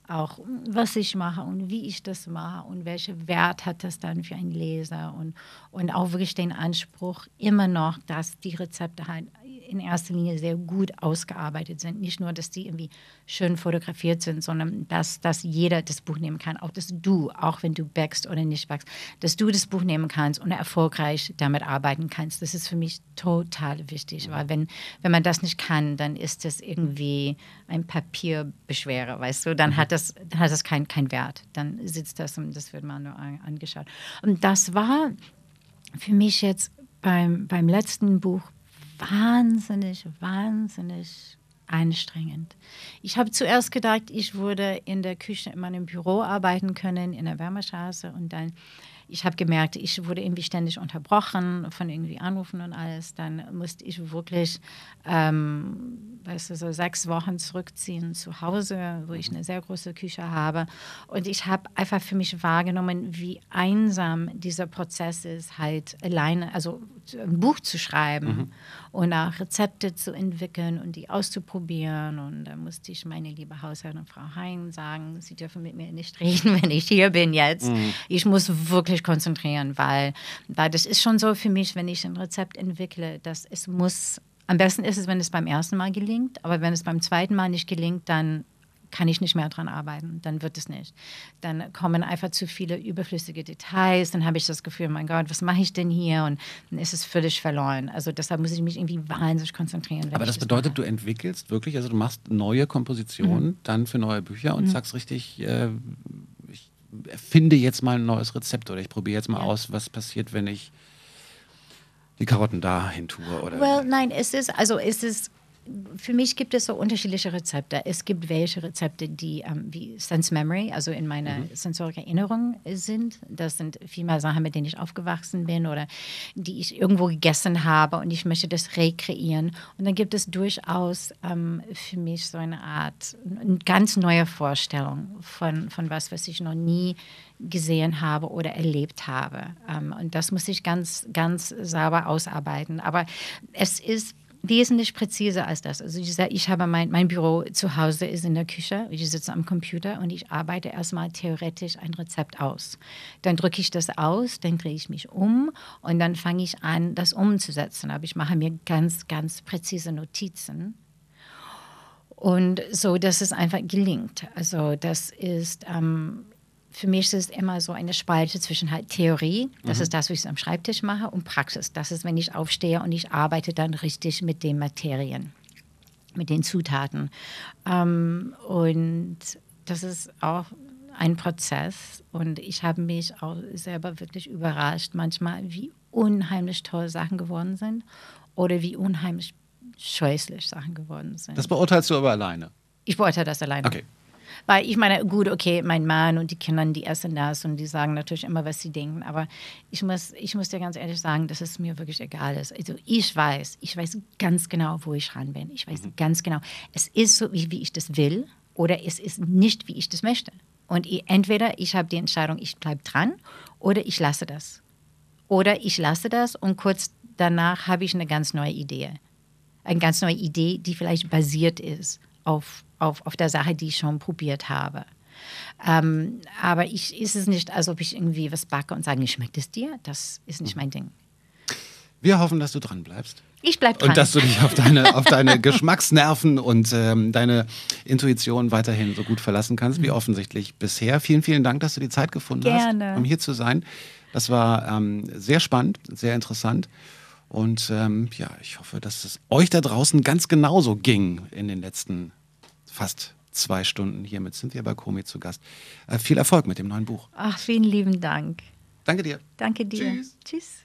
auch was ich mache und wie ich das mache und welchen Wert hat das dann für einen Leser und, und auch wirklich den Anspruch immer noch, dass die Rezepte halt in erster Linie sehr gut ausgearbeitet sind. Nicht nur, dass die irgendwie schön fotografiert sind, sondern dass, dass jeder das Buch nehmen kann. Auch dass du, auch wenn du backst oder nicht backst, dass du das Buch nehmen kannst und erfolgreich damit arbeiten kannst. Das ist für mich total wichtig, weil wenn, wenn man das nicht kann, dann ist das irgendwie ein Papierbeschwerer, weißt du? Dann hat das, dann hat das keinen kein Wert. Dann sitzt das und das wird man nur an- angeschaut. Und das war für mich jetzt beim, beim letzten Buch wahnsinnig, wahnsinnig anstrengend. Ich habe zuerst gedacht, ich würde in der Küche in meinem Büro arbeiten können, in der Wärmerstraße. Und dann, ich habe gemerkt, ich wurde irgendwie ständig unterbrochen von irgendwie Anrufen und alles. Dann musste ich wirklich, ähm, weißt du, so sechs Wochen zurückziehen zu Hause, wo ich eine sehr große Küche habe. Und ich habe einfach für mich wahrgenommen, wie einsam dieser Prozess ist, halt alleine, also ein Buch zu schreiben und auch Rezepte zu entwickeln und die auszuprobieren. Und da musste ich meine liebe Haushälterin Frau Hein sagen, sie dürfen mit mir nicht reden, [LAUGHS] wenn ich hier bin jetzt. Ich muss wirklich konzentrieren, weil, weil das ist schon so für mich, wenn ich ein Rezept entwickle, dass es muss, am besten ist es, wenn es beim ersten Mal gelingt, aber wenn es beim zweiten Mal nicht gelingt, dann kann ich nicht mehr dran arbeiten, dann wird es nicht. Dann kommen einfach zu viele überflüssige Details, dann habe ich das Gefühl, mein Gott, was mache ich denn hier? Und dann ist es völlig verloren. Also deshalb muss ich mich irgendwie wahnsinnig konzentrieren. Aber das bedeutet, mache. du entwickelst wirklich, also du machst neue Kompositionen dann für neue Bücher und sagst richtig, äh, ich erfinde jetzt mal ein neues Rezept oder ich probiere jetzt mal Ja. aus, was passiert, wenn ich die Karotten dahin tue oder Well, nein, es ist, also es ist, für mich gibt es so unterschiedliche Rezepte. Es gibt welche Rezepte, die ähm, wie Sense Memory, also in meiner sensorische Erinnerung sind. Das sind vielmehr Sachen, mit denen ich aufgewachsen bin oder die ich irgendwo gegessen habe und ich möchte das rekreieren. Und dann gibt es durchaus ähm, für mich so eine Art, eine ganz neue Vorstellung von, von was, was ich noch nie gesehen habe oder erlebt habe. Ähm, und das muss ich ganz, ganz sauber ausarbeiten. Aber es ist wesentlich präziser als das. Also ich, sag, ich habe mein, mein Büro zu Hause ist in der Küche, ich sitze am Computer und ich arbeite erstmal theoretisch ein Rezept aus. Dann drücke ich das aus, dann drehe ich mich um und dann fange ich an, das umzusetzen. Aber ich mache mir ganz, ganz präzise Notizen. Und so, dass es einfach gelingt. Also das ist, ähm, für mich ist es immer so eine Spalte zwischen halt Theorie, das ist das, was ich am Schreibtisch mache, und Praxis. Das ist, wenn ich aufstehe und ich arbeite dann richtig mit den Materien, mit den Zutaten. Ähm, und das ist auch ein Prozess. Und ich habe mich auch selber wirklich überrascht, manchmal, wie unheimlich toll Sachen geworden sind oder wie unheimlich scheußlich Sachen geworden sind. Das beurteilst du aber alleine. Ich beurteile das alleine. Okay. Weil ich meine, gut, okay, mein Mann und die Kinder, die essen das und die sagen natürlich immer, was sie denken. Aber ich muss, ich muss dir ganz ehrlich sagen, dass es mir wirklich egal ist. Also ich weiß, ich weiß ganz genau, wo ich ran bin. Ich weiß ganz genau, es ist so, wie, wie ich das will oder es ist nicht, wie ich das möchte. Und ich, entweder ich habe die Entscheidung, ich bleibe dran oder ich lasse das. Oder ich lasse das und kurz danach habe ich eine ganz neue Idee. Eine ganz neue Idee, die vielleicht basiert ist auf, auf, auf der Sache, die ich schon probiert habe. Ähm, aber ich, ist es nicht, als ob ich irgendwie was backe und sage, schmeckt es dir? Das ist nicht mein Ding. Wir hoffen, dass du dran bleibst. Ich bleibe dran. Und dass du dich auf deine, auf deine [LAUGHS] Geschmacksnerven und ähm, deine Intuition weiterhin so gut verlassen kannst, wie offensichtlich bisher. Vielen, vielen Dank, dass du die Zeit gefunden Gerne. hast, um hier zu sein. Das war ähm, sehr spannend, sehr interessant. Und ähm, ja, ich hoffe, dass es euch da draußen ganz genauso ging in den letzten fast zwei Stunden hier mit Cynthia Bakomi zu Gast. Äh, viel Erfolg mit dem neuen Buch. Ach, vielen lieben Dank. Danke dir. Danke dir. Tschüss. Tschüss.